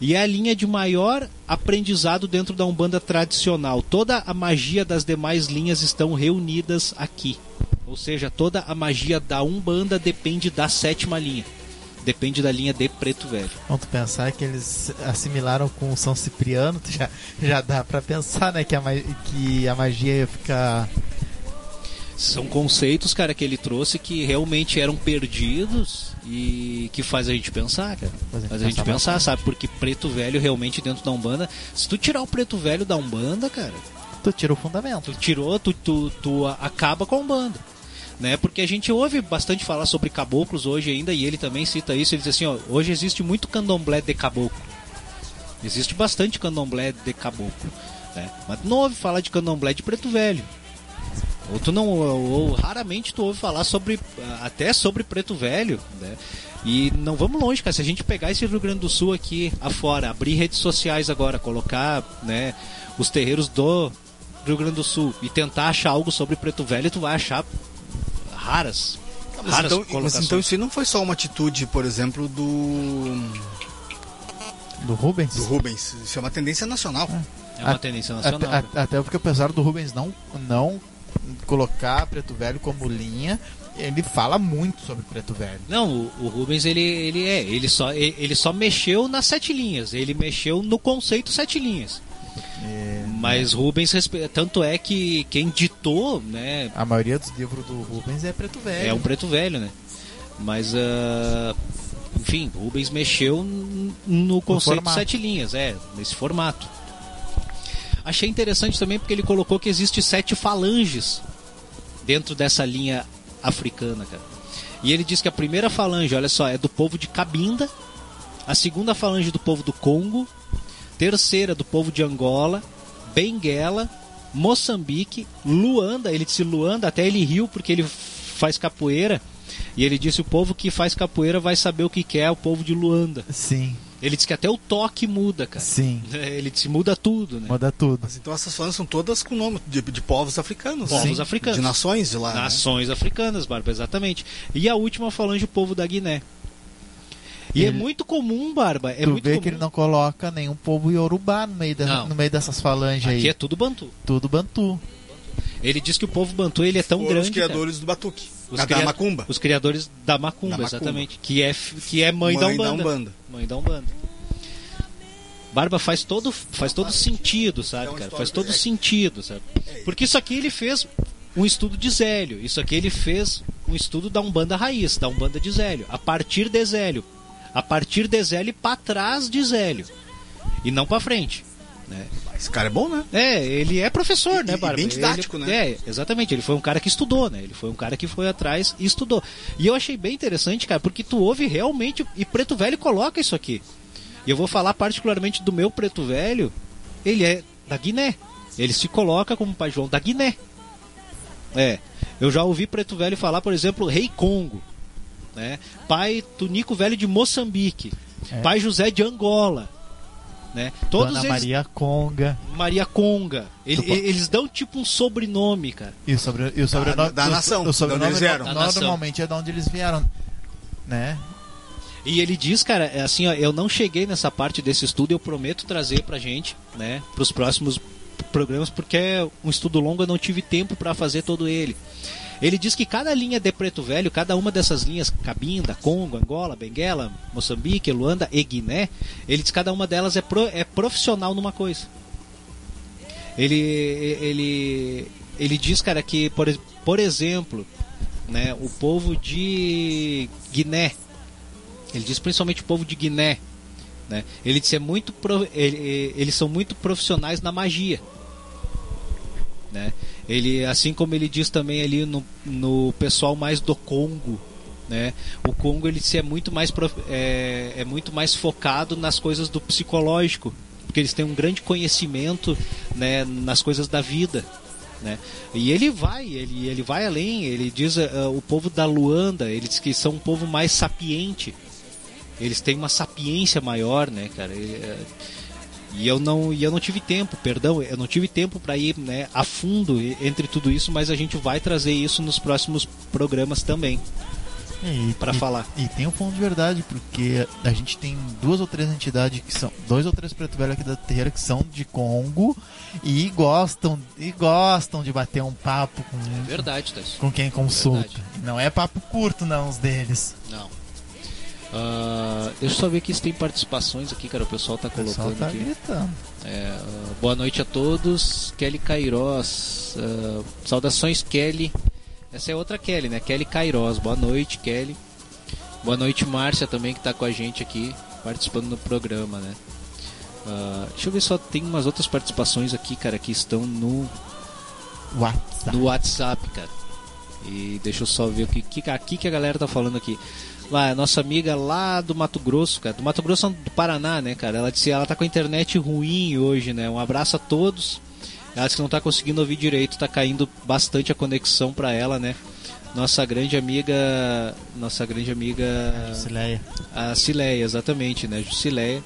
E é a linha de maior aprendizado dentro da Umbanda tradicional. Toda a magia das demais linhas estão reunidas aqui. Ou seja, toda a magia da Umbanda depende da sétima linha. Depende da linha de Preto Velho. Tu pensar que eles assimilaram com o São Cipriano, já, já dá pra pensar, né, que a, que a magia ia ficar. São conceitos, cara, que ele trouxe que realmente eram perdidos e que faz a gente pensar, cara. Faz a gente Faz a gente pensar pensar, sabe? Porque preto velho realmente dentro da Umbanda. Se tu tirar o preto velho da Umbanda, cara, Tu tira o fundamento. tu tirou, tu, tu, tu acaba com a Umbanda. Né? Porque a gente ouve bastante falar sobre caboclos hoje ainda, e ele também cita isso. Ele diz assim: ó, hoje existe muito candomblé de caboclo. Existe bastante candomblé de caboclo. Né? Mas não ouve falar de candomblé de preto velho. Ou tu não, ou, ou raramente tu ouve falar sobre, até sobre preto velho, né? E não vamos longe, cara. Se a gente pegar esse Rio Grande do Sul aqui afora, abrir redes sociais agora, colocar, né, os terreiros do Rio Grande do Sul e tentar achar algo sobre preto velho, tu vai achar raras. Mas raras então, mas então isso aí não foi só uma atitude, por exemplo, do, Do Rubens? do Rubens. Isso é uma tendência nacional. É uma A- tendência Até, nacional. né? a- até porque apesar do Rubens não, não colocar Preto Velho como linha, ele fala muito sobre Preto Velho. Não, o, o Rubens ele, ele é, ele só, ele, só mexeu nas sete linhas, ele mexeu no conceito sete linhas. É, Mas Rubens, respe- tanto é que quem ditou, né, a maioria dos livros do Rubens é Preto Velho. é um preto velho, né? Mas, ah, enfim, Rubens mexeu no conceito sete linhas, é, nesse formato. Achei interessante também porque ele colocou que existe sete falanges dentro dessa linha africana, cara. E ele diz que a primeira falange, olha só, é do povo de Cabinda, a segunda falange do povo do Congo, terceira do povo de Angola, Benguela, Moçambique, Luanda. Ele disse Luanda, até ele riu porque ele faz capoeira. E ele disse: o povo que faz capoeira vai saber o que que é o povo de Luanda. Sim, Ele disse que até o toque muda, cara. sim. [laughs] Ele disse: muda tudo, né? Muda tudo. Mas então essas falanges são todas com nome de, de povos africanos. Povos né? africanos. De nações de lá. né? Nações africanas, Barba, exatamente. E a última falange, o povo da Guiné. E é Ele- muito comum, Barba. É tu muito vê comum. que ele não coloca nenhum povo iorubá no meio, da- no meio dessas falanges Aqui aí. é tudo bantu. Tudo bantu. Ele diz que o povo bantu ele é tão Foram grande. os criadores do batuque. Os da cria- macumba. Os criadores da macumba, Da macumba. exatamente. Que é, que é mãe, da Mãe da Umbanda. Umbanda. Mãe da Umbanda. Barba faz todo, faz todo sentido, sabe, É cara? Faz todo é- sentido, sabe? Porque isso aqui ele fez um estudo de Zélio. Isso aqui ele fez um estudo da Umbanda raiz, da Umbanda de Zélio. A partir de Zélio. A partir de Zélio e pra trás de Zélio. E não pra frente. Né? Esse cara é bom, né? É, ele é professor, E- né, e Barba? bem didático, Ele- né? É, exatamente. Ele foi um cara que estudou, né? Ele foi um cara que foi atrás e estudou. E eu achei bem interessante, cara, porque tu ouve realmente. E Preto Velho coloca isso aqui. E eu vou falar particularmente do meu Preto Velho. Ele é da Guiné. Ele se coloca como Pai João da Guiné. É. Eu já ouvi Preto Velho falar, por exemplo, Rei Congo. Né? Pai Tunico Velho de Moçambique. É. Pai José de Angola. Né? Todos Dona eles Maria Conga. Maria Conga. Ele- Supo- eles dão tipo um sobrenome, cara. E o, sobre, e o sobrenome. da o- nação, O sobrenome eles vieram. Da normalmente é de onde eles vieram. Né? E ele diz, cara, é assim, ó, eu não cheguei nessa parte desse estudo, eu prometo trazer pra gente, né, pros próximos programas, porque é um estudo longo, eu não tive tempo pra fazer todo ele. Ele diz que cada linha de Preto Velho, cada uma dessas linhas, Cabinda, Congo, Angola, Benguela, Moçambique, Luanda e Guiné, ele diz que cada uma delas é, pro- é profissional numa coisa. Ele, ele, ele diz, cara, que, por, por exemplo, né, o povo de Guiné, ele diz principalmente o povo de Guiné, né, ele diz é muito pro- ele- eles são muito profissionais na magia. Né? Ele, assim como ele diz também ali no, no pessoal mais do Congo, né? O Congo ele se é muito mais é, é muito mais focado nas coisas do psicológico, porque eles têm um grande conhecimento, né, nas coisas da vida, né? E ele vai, ele, ele vai além, ele diz ah, o povo da Luanda, ele diz que são um povo mais sapiente. Eles têm uma sapiência maior, né, cara? E, eh, e eu não, e eu não tive tempo, perdão, eu não tive tempo para ir né, a fundo e- entre tudo isso, mas a gente vai trazer isso nos próximos programas também E, para falar. E tem um fundo de verdade, porque a gente tem duas ou três entidades que são. Dois ou três preto velho aqui da terreira que são de Congo e gostam, e gostam de bater um papo com, É verdade, Tess. com quem consulta. Verdade. Não é papo curto, não, os deles. Não. Ah, deixa eu só ver aqui se tem participações aqui, cara. O pessoal tá O pessoal colocando tá aqui. gritando. É, ah, boa noite a todos. Kelly Cairós. ah, saudações, Kelly. Essa é outra Kelly, né? Kelly Cairós. Boa noite, Kelly. Boa noite, Márcia, também, que tá com a gente aqui, participando do programa, né? Deixa eu ver só tem umas outras participações aqui, cara, que estão no, WhatsApp. no WhatsApp, cara. E deixa eu só ver o que, que aqui que a galera tá falando aqui. A nossa amiga lá do Mato Grosso, cara. Do Mato Grosso do Paraná, né, cara? Ela disse que ela tá com a internet ruim hoje, né? Um abraço a todos. Ela disse que não tá conseguindo ouvir direito, tá caindo bastante a conexão pra ela, né? Nossa grande amiga. Nossa grande amiga. Jusileia. A Cileia, exatamente, né? Jusileia.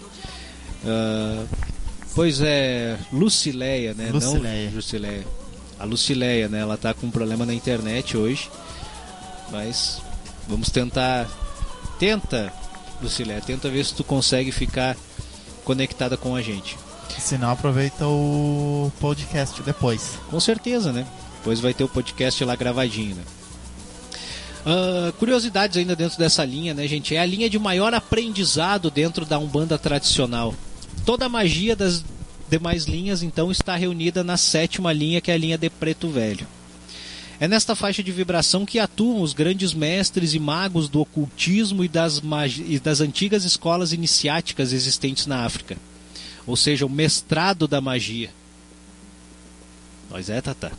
Ah, pois é, Lucileia, né? Lucileia. Não Jusileia. A Lucileia, né? Ela tá com um problema na internet hoje. Mas Vamos tentar. Tenta, Lucilé, tenta ver se tu consegue ficar conectada com a gente. Se não, aproveita o podcast depois. Com certeza, né? Depois vai ter o podcast lá gravadinho, né? Ah, curiosidades ainda dentro dessa linha, né, gente? É a linha de maior aprendizado dentro da Umbanda tradicional. Toda a magia das demais linhas, então, está reunida na sétima linha, que é a linha de Preto Velho. É nesta faixa de vibração que atuam os grandes mestres e magos do ocultismo e das, e das antigas escolas iniciáticas existentes na África. Ou seja, o mestrado da magia. Pois é, Tata.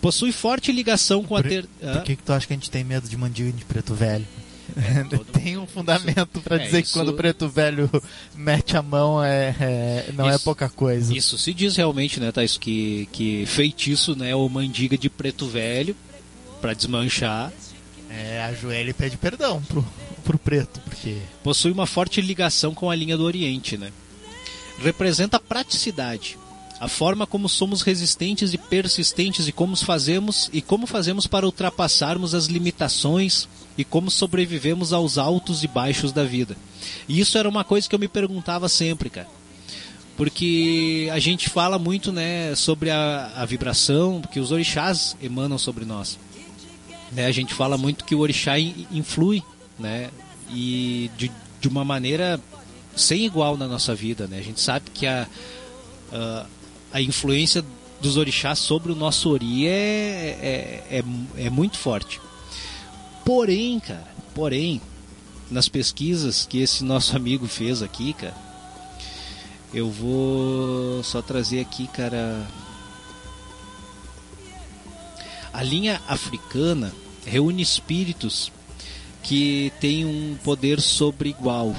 Possui forte ligação com a Por, ter... por que, que tu acha que a gente tem medo de mandinga de preto velho? [laughs] tem um fundamento pra É, dizer que isso- quando o preto velho mete a mão é, é- não é Isso- pouca coisa. Isso se diz realmente, né, Thais, que, que feitiço, né, ou mandiga de preto velho, pra desmanchar, É, ajoelha e pede perdão pro, pro preto, porque possui uma forte ligação com a linha do Oriente, né? Representa a praticidade, a forma como somos resistentes e persistentes e como fazemos e como fazemos para ultrapassarmos as limitações e como sobrevivemos aos altos e baixos da vida. E isso era uma coisa que eu me perguntava sempre, cara. Porque a gente fala muito, né, sobre a, a vibração que os orixás emanam sobre nós. Né, a gente fala muito que o orixá in- influi, né, e de, de uma maneira sem igual na nossa vida, né? A gente sabe que a, a, a influência dos orixás sobre o nosso ori é, é, é, é muito forte. Porém, cara, porém, nas pesquisas que esse nosso amigo fez aqui, cara, eu vou só trazer aqui, cara. A linha africana reúne espíritos que têm um poder sobre igual.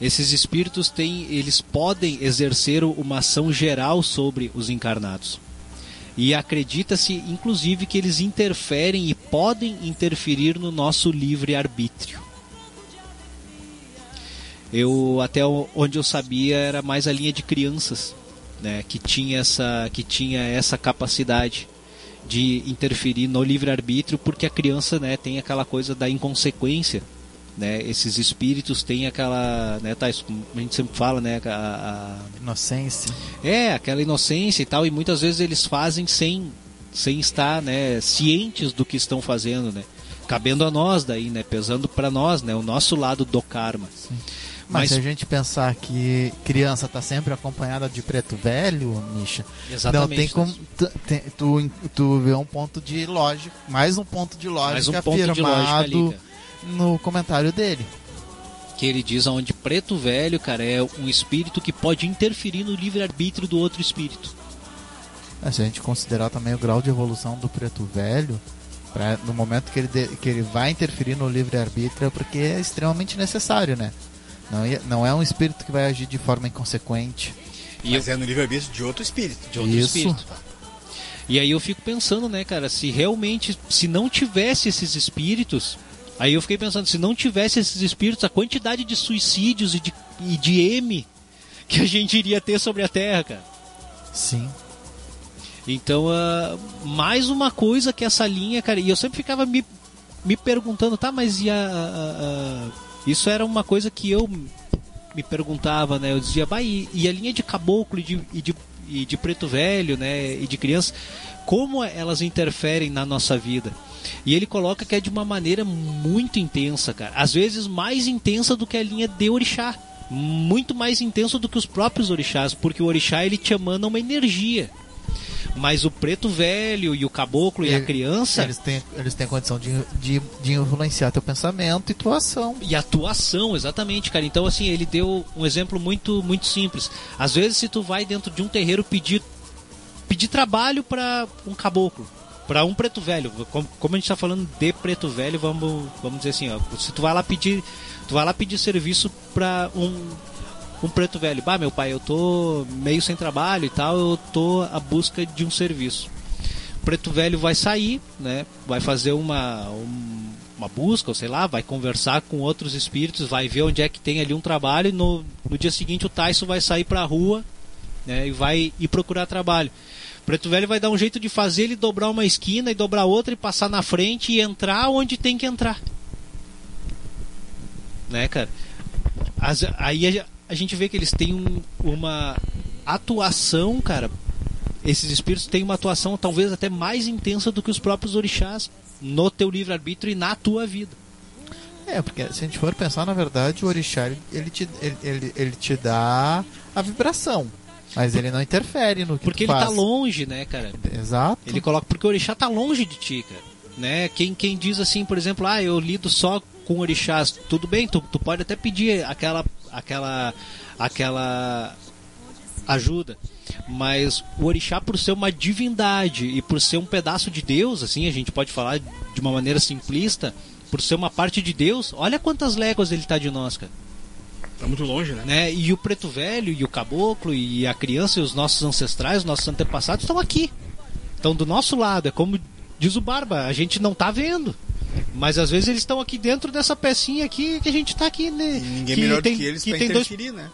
Esses espíritos têm, eles podem exercer uma ação geral sobre os encarnados. E acredita-se, inclusive, que eles interferem e podem interferir no nosso livre arbítrio. Eu até onde eu sabia era mais a linha de crianças, né, que tinha essa que tinha essa capacidade de interferir no livre arbítrio, porque a criança, né, tem aquela coisa da inconsequência, né? Esses espíritos têm aquela, né, tá, a gente sempre fala, né, a, a- inocência. é, aquela inocência e tal, e muitas vezes eles fazem sem, sem estar né, cientes do que estão fazendo, né? Cabendo a nós daí, né? Pesando para nós, né? O nosso lado do karma. Mas, Mas- se a gente pensar que criança tá sempre acompanhada de preto velho, Misha, Exatamente. não tem como tu, tem- tu, tu vê um ponto de lógica, mais um ponto de lógica Mais um ponto de afirmado lógica ali, cara. No comentário dele. Que ele diz onde preto velho, cara, é um espírito que pode interferir no livre-arbítrio do outro espírito. É, se a gente considerar também o grau de evolução do preto velho, pra, no momento que ele, de- que ele vai interferir no livre-arbítrio, é porque é extremamente necessário, né? Não, é- não é um espírito que vai agir de forma inconsequente. E Mas é no livre-arbítrio de outro espírito. de outro Isso. espírito. E aí eu fico pensando, né, cara, se realmente, se não tivesse esses espíritos, aí eu fiquei pensando, se não tivesse esses espíritos, a quantidade de suicídios e de, e de M que a gente iria ter sobre a Terra, cara. Sim. Então, ah, mais uma coisa que essa linha, cara, e eu sempre ficava me, me perguntando, tá, mas e a, a- a- Isso era uma coisa que eu me perguntava, né? Eu dizia, bah, e, e a linha de caboclo e de, e de, e de preto velho, né? E de criança, como elas interferem na nossa vida? E ele coloca que é de uma maneira muito intensa, cara. Às vezes mais intensa do que a linha de orixá. Muito mais intensa do que os próprios orixás, porque o orixá ele te emana uma energia. Mas o preto velho e o caboclo e a Ele- criança Eles têm, eles têm a condição de, de, de influenciar teu pensamento e tua ação. e atuação, exatamente, cara. Então assim, ele deu um exemplo muito muito simples. Às vezes se tu vai dentro de um terreiro pedir pedir trabalho para um caboclo, para um preto velho, como, como a gente tá falando de preto velho, vamos vamos dizer assim, ó, se tu vai lá pedir, tu vai lá pedir serviço para um um preto velho, bah, meu pai, eu tô meio sem trabalho e tal, eu tô à busca de um serviço. O preto velho vai sair, né? Vai fazer uma, um- uma busca, ou sei lá, vai conversar com outros espíritos, vai ver onde é que tem ali um trabalho e no, no dia seguinte o Tyson vai sair pra rua né, e vai ir procurar trabalho. Preto velho vai dar um jeito de fazer ele dobrar uma esquina e dobrar outra e passar na frente e entrar onde tem que entrar. Né, cara? As- aí a, a gente vê que eles têm um- uma atuação, cara. Esses espíritos têm uma atuação talvez até mais intensa do que os próprios orixás no teu livre-arbítrio e na tua vida. É, porque se a gente for pensar, na verdade, o orixá, ele te, ele, ele, ele te dá a vibração. Mas ele não interfere no que Porque ele tá faz. longe, né, cara? Exato. Ele coloca porque o orixá tá longe de ti, cara. Né? Quem, quem diz assim, por exemplo, ah, eu lido só com orixás, tudo bem, tu, tu pode até pedir aquela aquela aquela ajuda. Mas o orixá por ser uma divindade e por ser um pedaço de Deus, assim, a gente pode falar de uma maneira simplista, por ser uma parte de Deus, olha quantas léguas ele tá de nós, cara Tá muito longe, né? né? E o preto velho, e o caboclo, e a criança, e os nossos ancestrais, os nossos antepassados estão aqui. Estão do nosso lado. É como diz o Barba, a gente não tá vendo. Mas às vezes eles estão aqui dentro dessa pecinha aqui que a gente tá aqui, né? Ninguém que melhor tem, do que eles que pra tem dois interferir, né?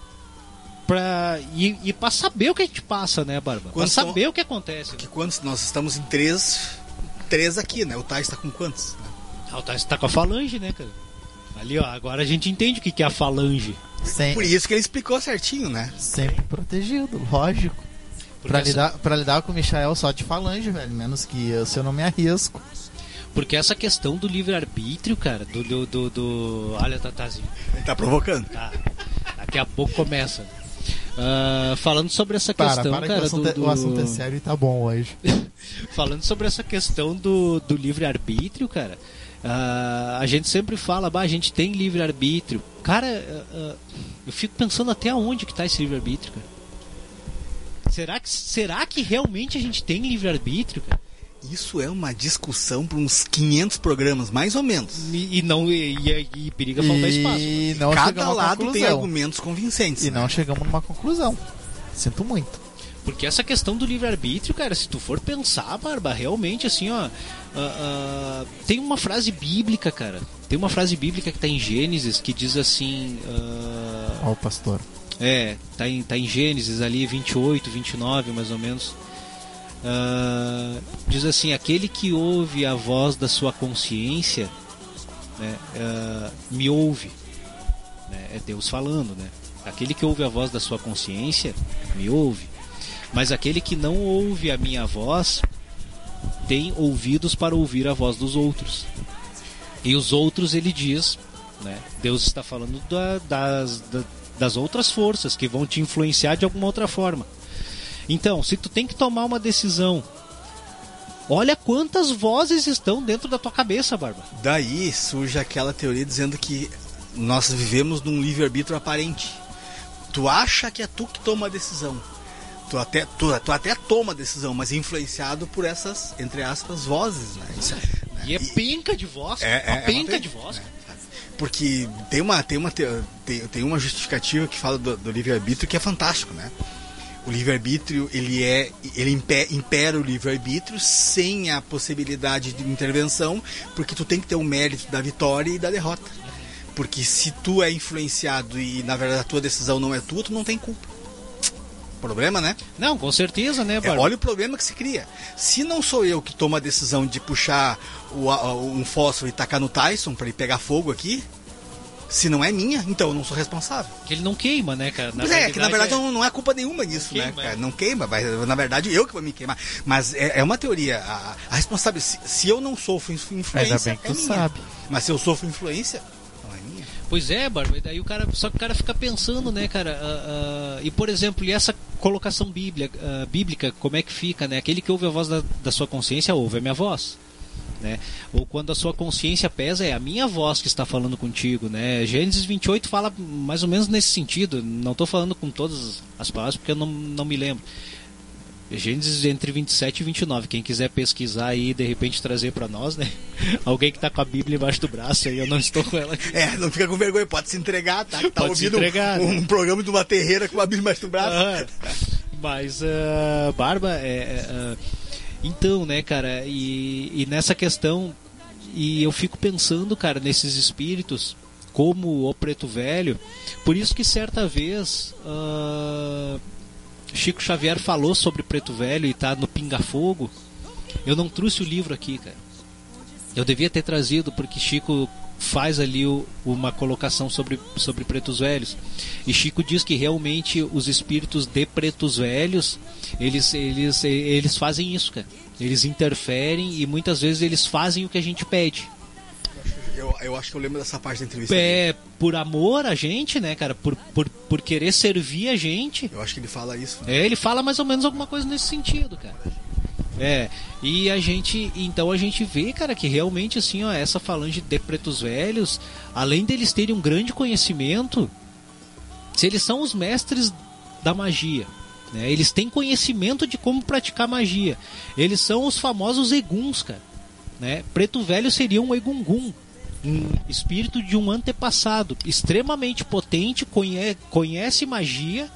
pra, e, e pra saber o que a gente passa, né, Barba? Pra Quando saber o que acontece. Que quantos nós estamos em três, três aqui, né? O Tais tá com quantos? né? Ah, o Tyson tá com a falange, né, cara? Ali, ó, agora a gente entende o que que é a falange. Sem- Por isso que ele explicou certinho, né? Sempre protegido, lógico. Porque Pra essa- lidar, pra lidar com o Michael só de falange, velho. Menos que eu, se eu não me arrisco. Porque essa questão do livre-arbítrio, cara, do, do, do, do... Olha, Tatazinho. Ele tá provocando. Tá. Daqui a pouco começa. Ah, falando sobre essa Para, questão, para que o cara, assunto, do, é- do- o assunto é sério e tá bom hoje. [laughs] falando sobre essa questão do, do livre-arbítrio, cara, ah, a gente sempre fala, bah, a gente tem livre-arbítrio. Cara, ah, eu fico pensando até onde que tá esse livre-arbítrio, cara. Será que, será que realmente a gente tem livre-arbítrio, cara? Isso é uma discussão para uns 500 programas, mais ou menos. E, e não e, e, e periga faltar espaço. né? E não Cada lado tem argumentos convincentes. E né? não chegamos numa conclusão. Sinto muito. Porque essa questão do livre-arbítrio, cara, se tu for pensar, Barba, realmente assim, ó. Ah, ah, tem uma frase bíblica, cara. Tem uma frase bíblica que tá em Gênesis que diz assim. ah, Ó, o pastor. é, tá em, tá em Gênesis ali 28, 29 mais ou menos. Ah, diz assim: aquele que ouve a voz da sua consciência, né, ah, me ouve. Né, é Deus falando, né? Aquele que ouve a voz da sua consciência, me ouve. Mas aquele que não ouve a minha voz, tem ouvidos para ouvir a voz dos outros. E os outros, ele diz, né? Deus está falando da- das, da- das outras forças que vão te influenciar de alguma outra forma. Então, se tu tem que tomar uma decisão, olha quantas vozes estão dentro da tua cabeça, Barba. Daí surge aquela teoria dizendo que nós vivemos num livre-arbítrio aparente. Tu acha que é tu que toma a decisão. Tu até, tu, tu até toma a decisão, mas é influenciado por essas, entre aspas, vozes. Né? Isso, né? E é penca de voz, É, é, é de voz. é. Porque tem uma, tem uma, te- tem, tem uma justificativa que fala do, do livre-arbítrio que é fantástico, né? O livre-arbítrio, ele é ele impe- impera o livre-arbítrio sem a possibilidade de intervenção, porque tu tem que ter o mérito da vitória e da derrota. Porque se tu é influenciado e na verdade a tua decisão não é tua, tu não tem culpa. Problema, né? Não, com certeza, né, É, Barba? olha o problema que se cria. Se não sou eu que tomo a decisão de puxar o- a- um fósforo e tacar no Tyson para ele pegar fogo aqui, se não é minha, então eu não sou responsável. Que ele não queima, né, cara? Mas é, que na verdade não, não é culpa nenhuma nisso, né, Queima, é. cara? Não queima, mas na verdade eu que vou me queimar. Mas é, é uma teoria. A, a responsabilidade. Se, se eu não sofro influ- influência, Ainda bem que é tu minha. sabe. Mas se eu sofro influência, é. Pois é, Barba, daí o cara, só que o cara fica pensando, né, cara, ah, ah, e por exemplo, e essa colocação bíblia, ah, bíblica, como é que fica, né? Aquele que ouve a voz da, da sua consciência, ouve a minha voz, né? Ou quando a sua consciência pesa, é a minha voz que está falando contigo, né? Gênesis 28 fala mais ou menos nesse sentido, não estou falando com todas as palavras porque eu não, não me lembro. Gênesis entre 27 e 29. Quem quiser pesquisar aí e de repente trazer para nós, né? [laughs] Alguém que tá com a Bíblia embaixo do braço aí, eu não estou com ela aqui. É, não fica com vergonha, pode se entregar, tá? Tá Pode se entregar, um, né? um programa de uma terreira com uma Bíblia embaixo do braço. Ah, mas, ah, Barba, é, ah, então, né, cara, e, e nessa questão, e eu fico pensando, cara, nesses espíritos, como o Preto Velho, por isso que certa vez, ah, Chico Xavier falou sobre Preto Velho e tá no Pinga Fogo, eu não trouxe o livro aqui, cara. Eu devia ter trazido, porque Chico faz ali o, uma colocação sobre, sobre pretos velhos. E Chico diz que realmente os espíritos de pretos velhos, eles, eles, eles fazem isso, cara. Eles interferem e muitas vezes eles fazem o que a gente pede. Eu, eu acho que eu lembro dessa parte da entrevista. É, por amor a gente, né, cara? Por, por, por querer servir a gente. Eu acho que ele fala isso. Né? É, ele fala mais ou menos alguma coisa nesse sentido, cara. É, e a gente, então a gente vê, cara, que realmente assim, ó, essa falange de pretos velhos, além deles terem um grande conhecimento, se eles são os mestres da magia, né? Eles têm conhecimento de como praticar magia. Eles são os famosos eguns, cara, né? Preto velho seria um egungun, um espírito de um antepassado extremamente potente, conhece, conhece magia,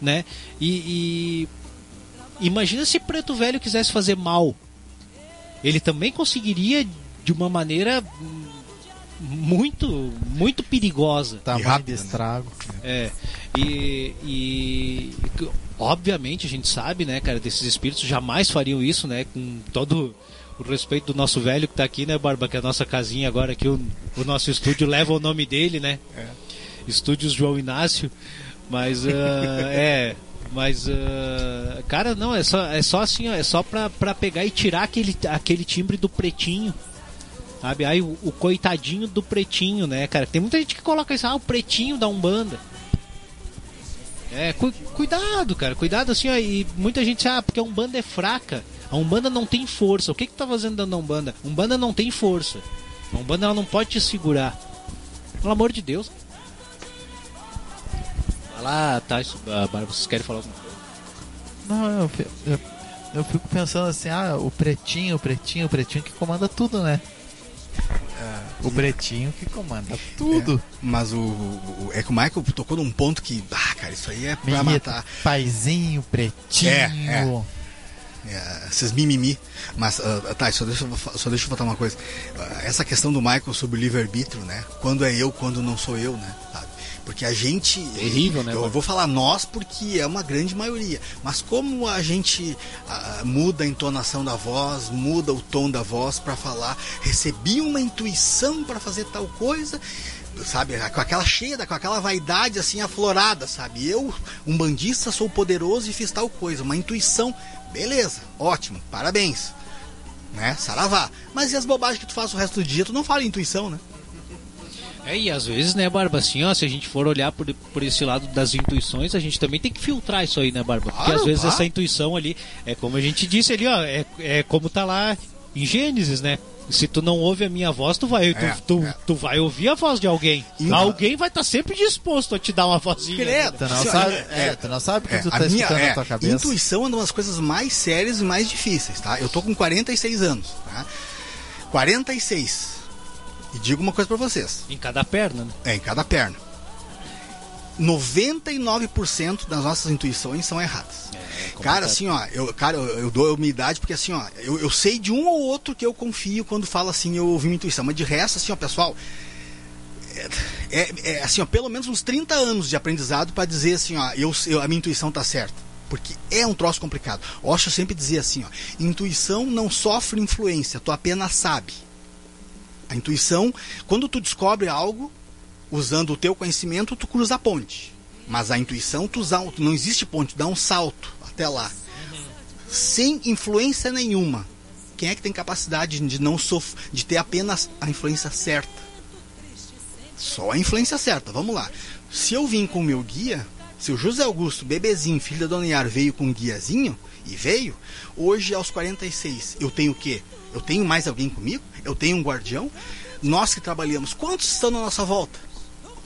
né? E, e imagina se Preto Velho quisesse fazer mal. Ele também conseguiria de uma maneira muito muito perigosa. Tamanho rápido, de né? estrago. É. E, e obviamente a gente sabe, né, cara, desses espíritos jamais fariam isso, né, com todo o respeito do nosso velho que está aqui, né, Barba? Que é a nossa casinha agora aqui, o, o nosso estúdio leva o nome dele, né? É. Estúdios João Inácio. Mas uh, [laughs] é. Mas, uh, cara, não, é só, é só assim, ó, é só pra, pra pegar e tirar aquele, aquele timbre do pretinho. Sabe? Aí o, o coitadinho do pretinho, né, cara? Tem muita gente que coloca isso, ah, o pretinho da Umbanda. É, cu, cuidado, cara, cuidado assim, ó, e muita gente, ah, porque a Umbanda é fraca. A Umbanda não tem força. O que que tá fazendo dando a Umbanda? Umbanda não tem força. A Umbanda ela não pode te segurar. Pelo amor de Deus. Vai lá, tá, Bárbara, vocês querem falar alguma coisa? Não, eu, eu, eu fico pensando assim, ah, o pretinho, o pretinho, o pretinho que comanda tudo, né? O pretinho que comanda tudo. É, mas o, o, É que o Michael tocou num ponto que. Ah, cara, isso aí é pra Minha matar. Paizinho, pretinho. É, é. É, esses mimimi. Mas, uh, tá, só deixa, só deixa eu falar uma coisa. Uh, essa questão do Michael sobre o livre-arbítrio, né? Quando é eu, quando não sou eu, né? Sabe? Porque a gente. Terrível, né? Eu vou falar nós porque é uma grande maioria. Mas como a gente uh, muda a entonação da voz, muda o tom da voz para falar, recebi uma intuição para fazer tal coisa sabe, com aquela cheia, com aquela vaidade assim aflorada, sabe? Eu, um bandista, sou poderoso e fiz tal coisa, uma intuição Beleza, ótimo, parabéns. Né? Saravá. Mas e as bobagens que tu faz o resto do dia? Tu não fala intuição, né? É, e às vezes, né, Barba, assim, ó, se a gente for olhar por, por esse lado das intuições, a gente também tem que filtrar isso aí, né, Barba? Porque às vezes essa intuição ali, é como a gente disse ali, ó, é, é como tá lá em Gênesis, né? Se tu não ouve a minha voz, tu vai, é, tu, tu, é. tu, vai ouvir a voz de alguém. Alguém vai estar tá sempre disposto a te dar uma vozinha. Credo. Tu não sabe, é, é, tu não sabe que é, tu tá minha, escutando na tua cabeça. Intuição é uma das coisas mais sérias e mais difíceis, tá? Eu tô com 46 anos, tá? 46. E digo uma coisa para vocês. Em cada perna, né? É, em cada perna. 99% das nossas intuições são erradas. É, cara, assim, ó, eu, cara, eu, eu dou umidade porque assim, ó, eu, eu sei de um ou outro que eu confio quando fala assim, eu ouvi uma intuição. Mas de resto, assim, ó, pessoal, é, é, é assim, ó, pelo menos uns 30 anos de aprendizado para dizer assim, ó, eu, eu, a minha intuição tá certa. Porque é um troço complicado. Osho sempre dizia assim, ó, intuição não sofre influência, tu apenas sabe. A intuição, quando tu descobre algo, usando o teu conhecimento, tu cruza a ponte. Mas a intuição, tu usa, não existe ponte, dá um salto até lá. Sem influência nenhuma. Quem é que tem capacidade de não sof de ter apenas a influência certa? Só a influência certa. Vamos lá. Se eu vim com o meu guia, se o José Augusto, bebezinho, filho da Dona Yar, veio com um guiazinho, e veio, hoje aos 46, eu tenho o quê? Eu tenho mais alguém comigo? Eu tenho um guardião? Nós que trabalhamos, quantos estão na nossa volta?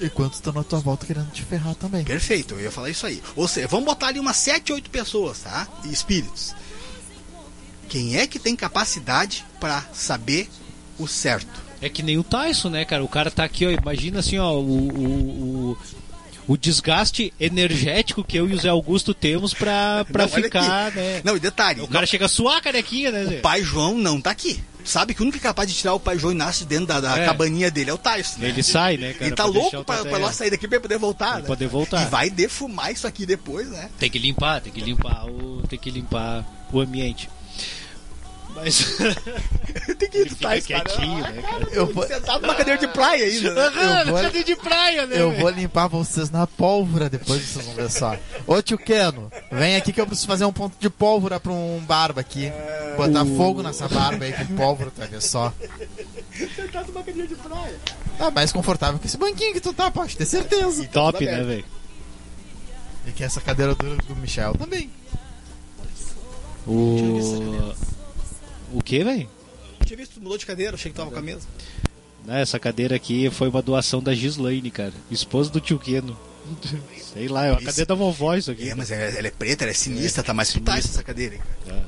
E quantos estão na tua volta querendo te ferrar também. Perfeito, eu ia falar isso aí. Ou seja, vamos botar ali umas 7, 8 pessoas, tá? Espíritos. Quem é que tem capacidade para saber o certo? É que nem o Tyson, né, cara? O cara tá aqui, ó. Imagina assim, ó, o, o, o o desgaste energético que eu e o Zé Augusto temos pra, pra não, ficar, né? Não, e detalhe. O cara chega a suar a carequinha, né, Zé? O pai João não tá aqui. Sabe que o único que é capaz de tirar o pai João Inácio de dentro da, da É. cabaninha dele é o Tyson. né? Ele sai, né, cara? Ele tá pra louco pra, pra nós sair daqui pra poder voltar, Pra né? poder voltar. E vai defumar isso aqui depois, né? Tem que limpar, tem que limpar o, tem que limpar o ambiente. Mas [laughs] Tem que editar esse cara. quietinho, Ah, né, cara, Eu vou- sentado numa cadeira de praia ainda, né? Eu vou- de praia, né? Eu vou limpar vocês na pólvora depois vocês vão ver só. Ô tio Keno, vem aqui que eu preciso fazer um ponto de pólvora pra um barba aqui. Botar fogo nessa barba aí com pólvora, tá vendo só? Sentado numa cadeira de praia. Tá mais confortável que esse banquinho que tu tá, pode ter certeza. Top, Tudo né, velho? E que essa cadeira dura do Michel também. O O que, velho? Tinha visto, tu mudou de cadeira, achei que tava com a mesa. Né, Essa cadeira aqui foi uma doação da Gislaine, cara. Esposa do tio Keno. Sei lá, é uma cadeira da vovó isso aqui. É, mas ela, ela é preta, ela é sinistra, tá mais o Tyson essa cadeira, hein, cara.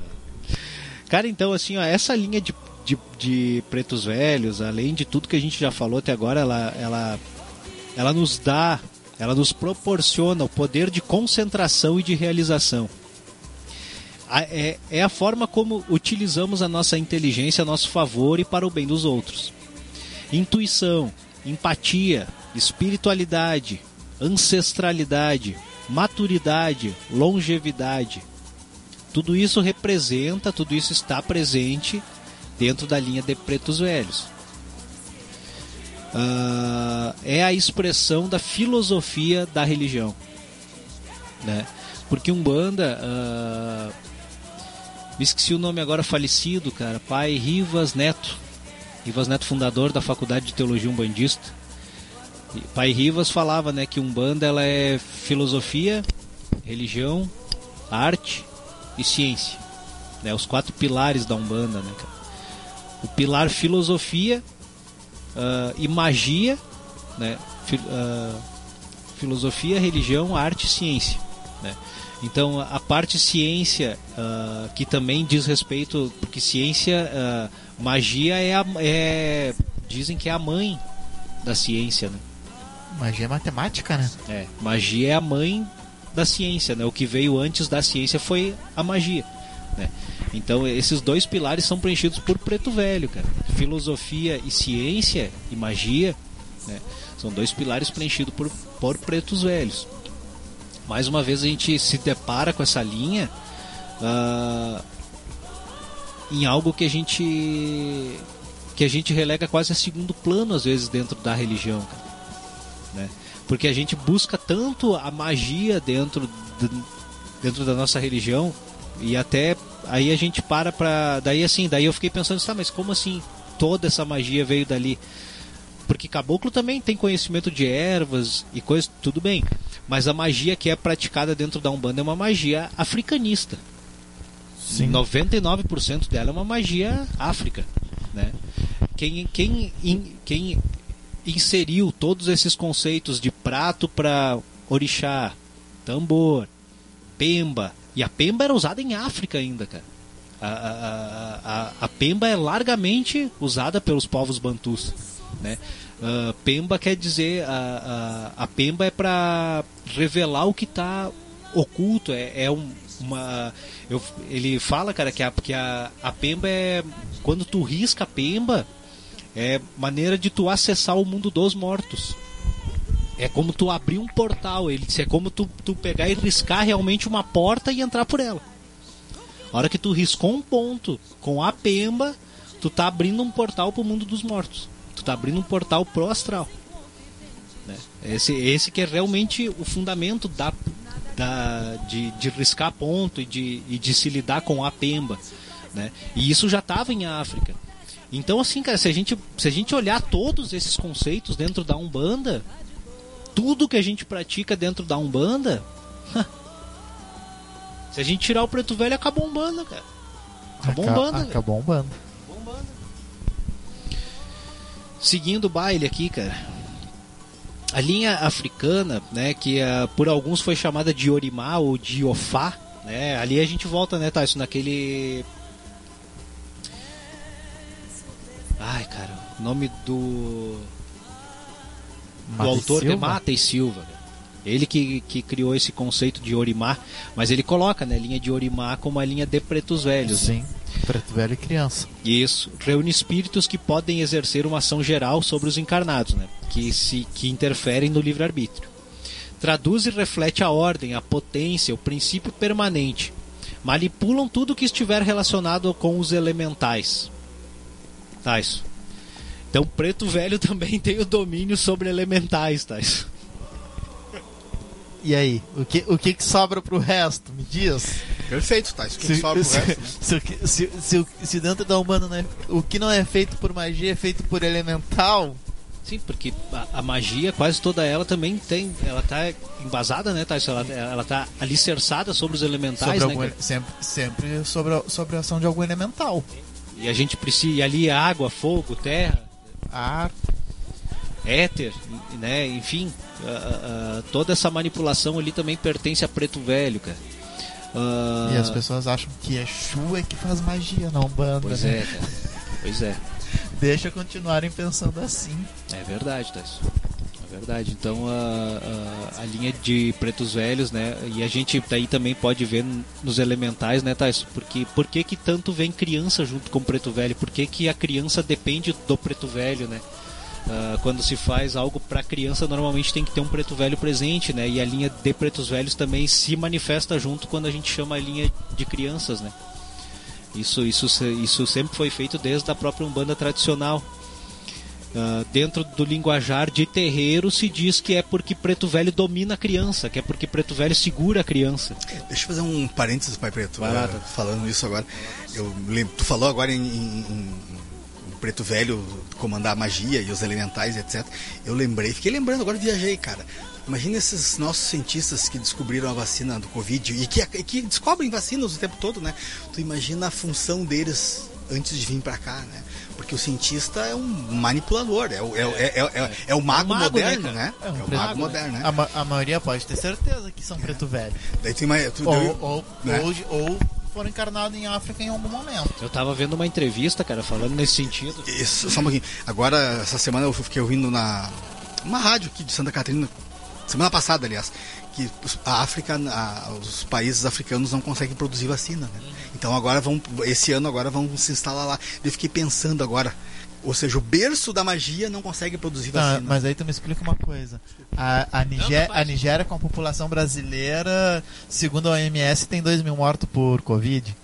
Cara, então, assim, ó, essa linha de, de, de pretos velhos, além de tudo que a gente já falou até agora, ela, ela, ela nos dá, ela nos proporciona o poder de concentração e de realização. É, é a forma como utilizamos a nossa inteligência a nosso favor e para o bem dos outros. Intuição, empatia, espiritualidade, ancestralidade, maturidade, longevidade. Tudo isso representa, tudo isso está presente dentro da linha de pretos velhos. Ah, é a expressão da filosofia da religião. Né? Porque Umbanda. ah, me esqueci o nome agora falecido, cara. Pai Rivas Neto. Rivas Neto, fundador da Faculdade de Teologia Umbandista. E Pai Rivas falava né, que Umbanda ela é filosofia, religião, arte e ciência. Né, os quatro pilares da Umbanda. Né, cara? O pilar filosofia ah, e magia, né, ah, filosofia, religião, arte e ciência. Né? Então a parte ciência, ah, que também diz respeito, porque ciência, ah, magia é, a, é. Dizem que é a mãe da ciência, né? Magia é matemática, né? É, magia é a mãe da ciência, né? O que veio antes da ciência foi a magia, né? Então esses dois pilares são preenchidos por preto velho, cara. Filosofia e ciência e magia, né? São dois pilares preenchidos por, por pretos velhos. Mais uma vez a gente se depara com essa linha ah, em algo que a gente que a gente relega quase a segundo plano às vezes dentro da religião, cara né? Porque a gente busca tanto a magia dentro, do- dentro da nossa religião e até aí a gente para pra. Daí assim, daí eu fiquei pensando, tá, mas como assim toda essa magia veio dali? Porque caboclo também tem conhecimento de ervas e coisas, tudo bem. Mas a magia que é praticada dentro da Umbanda é uma magia africanista. Sim. 99% dela é uma magia África, né? Quem, quem, in- quem inseriu todos esses conceitos de prato para orixá, tambor, pemba, e a pemba era usada em África ainda, cara. A, a, a, a- pemba é largamente usada pelos povos bantus, né? Ah, pemba quer dizer a, a, a pemba é para revelar o que está oculto, é, é um- uma eu, ele fala, cara, que a, que a, a pemba é quando tu risca a pemba é maneira de tu acessar o mundo dos mortos. É como tu abrir um portal, ele é como tu, tu pegar e riscar realmente uma porta e entrar por ela. A hora que tu riscou um ponto com a pemba, tu tá abrindo um portal pro mundo dos mortos. Tu tá abrindo um portal pro astral. Né? Esse, esse que é realmente o fundamento da, da, de, de riscar ponto e de, e de se lidar com a pemba. Né? E isso já estava em África. Então, assim, cara, se a, gente, se a gente olhar todos esses conceitos dentro da Umbanda, tudo que a gente pratica dentro da Umbanda, [laughs] se a gente tirar o preto velho, acabou a Umbanda, cara. Acabou a Umbanda. Acabou um bando. Seguindo o baile aqui, cara. A linha africana, né, que ah, por alguns foi chamada de Orimá ou de Ofá, né? Ali a gente volta, né, Tyson, naquele Ai, cara, o nome do do Mata autor de Silva? Mata e Silva. cara. Ele que, que criou esse conceito de Orimá, mas ele coloca, né, linha de Orimá como a linha de pretos velhos. Sim. Preto velho e criança. Isso, reúne espíritos que podem exercer uma ação geral sobre os encarnados, né? que, se, que interferem no livre-arbítrio. Traduz e reflete a ordem, a potência, o princípio permanente. Manipulam tudo que estiver relacionado com os elementais. Tá, isso. Então, preto velho [laughs] também tem o domínio sobre elementais, tá? Isso. E aí, o que, o que, que sobra pro resto? Me diz. Perfeito, tá? Isso que sobra pro se, resto, né? se, se, se, se dentro da não é- o que não é feito por magia é feito por elemental, Sim, porque a, a magia, quase toda ela também tem. Ela tá embasada, né, Thais? Ela, ela tá alicerçada sobre os elementais, sobre né? algum, sempre, sempre sobre, a, sobre a ação de algum elemental. E a gente precisa. E ali é água, fogo, terra, Ar, éter, né? Enfim, a- a- toda essa manipulação ali também pertence a preto velho, cara. Ah, E as pessoas acham que é Exu é que faz magia na Umbanda. Pois né? é, cara. Pois é. [laughs] Deixa continuarem pensando assim. É verdade, Thais. É verdade. Então a, a, a linha de pretos velhos, né? E a gente daí também pode ver nos elementais, né, Thais? Porque por que, que tanto vem criança junto com o preto velho? Por que, que a criança depende do preto velho, né? Ah, quando se faz algo para criança, normalmente tem que ter um preto velho presente, né? E a linha de pretos velhos também se manifesta junto quando a gente chama a linha de crianças, né? Isso, isso, isso sempre foi feito desde a própria Umbanda tradicional. Ah, dentro do linguajar de terreiro se diz que é porque preto velho domina a criança, que é porque preto velho segura a criança. Deixa eu fazer um parênteses, Pai Preto. Tá. falando isso agora. Eu lembro, tu falou agora em- em Preto Velho comandar a magia e os elementais, etc. Eu lembrei, fiquei lembrando, agora viajei, cara. Imagina esses nossos cientistas que descobriram a vacina do Covid e que, e que descobrem vacinas o tempo todo, né? Tu imagina a função deles antes de vir pra cá, né? Porque o cientista é um manipulador, é o, é, é, é, é, é o mago, mago, né, moderno, né? É um É o mago moderno, né? A, ma- a maioria pode ter certeza que são preto velho. Daí tu, ima- tu, Ou, daí- ou, né? ou, ou foram encarnados em África em algum momento. Eu tava vendo uma entrevista, cara, falando nesse sentido. Isso, só um pouquinho. Agora, essa semana eu fiquei ouvindo na uma rádio aqui de Santa Catarina, semana passada, aliás, que a África, a- os países africanos não conseguem produzir vacina, né? Então agora vão, esse ano agora vão se instalar lá. Eu fiquei pensando agora, ou seja, o berço da magia não consegue produzir Tá, vacina. mas aí tu me explica uma coisa. A, a, Nigé- Não, não a Nigéria, com a população brasileira, segundo a OMS, tem 2 mil mortos por Covid.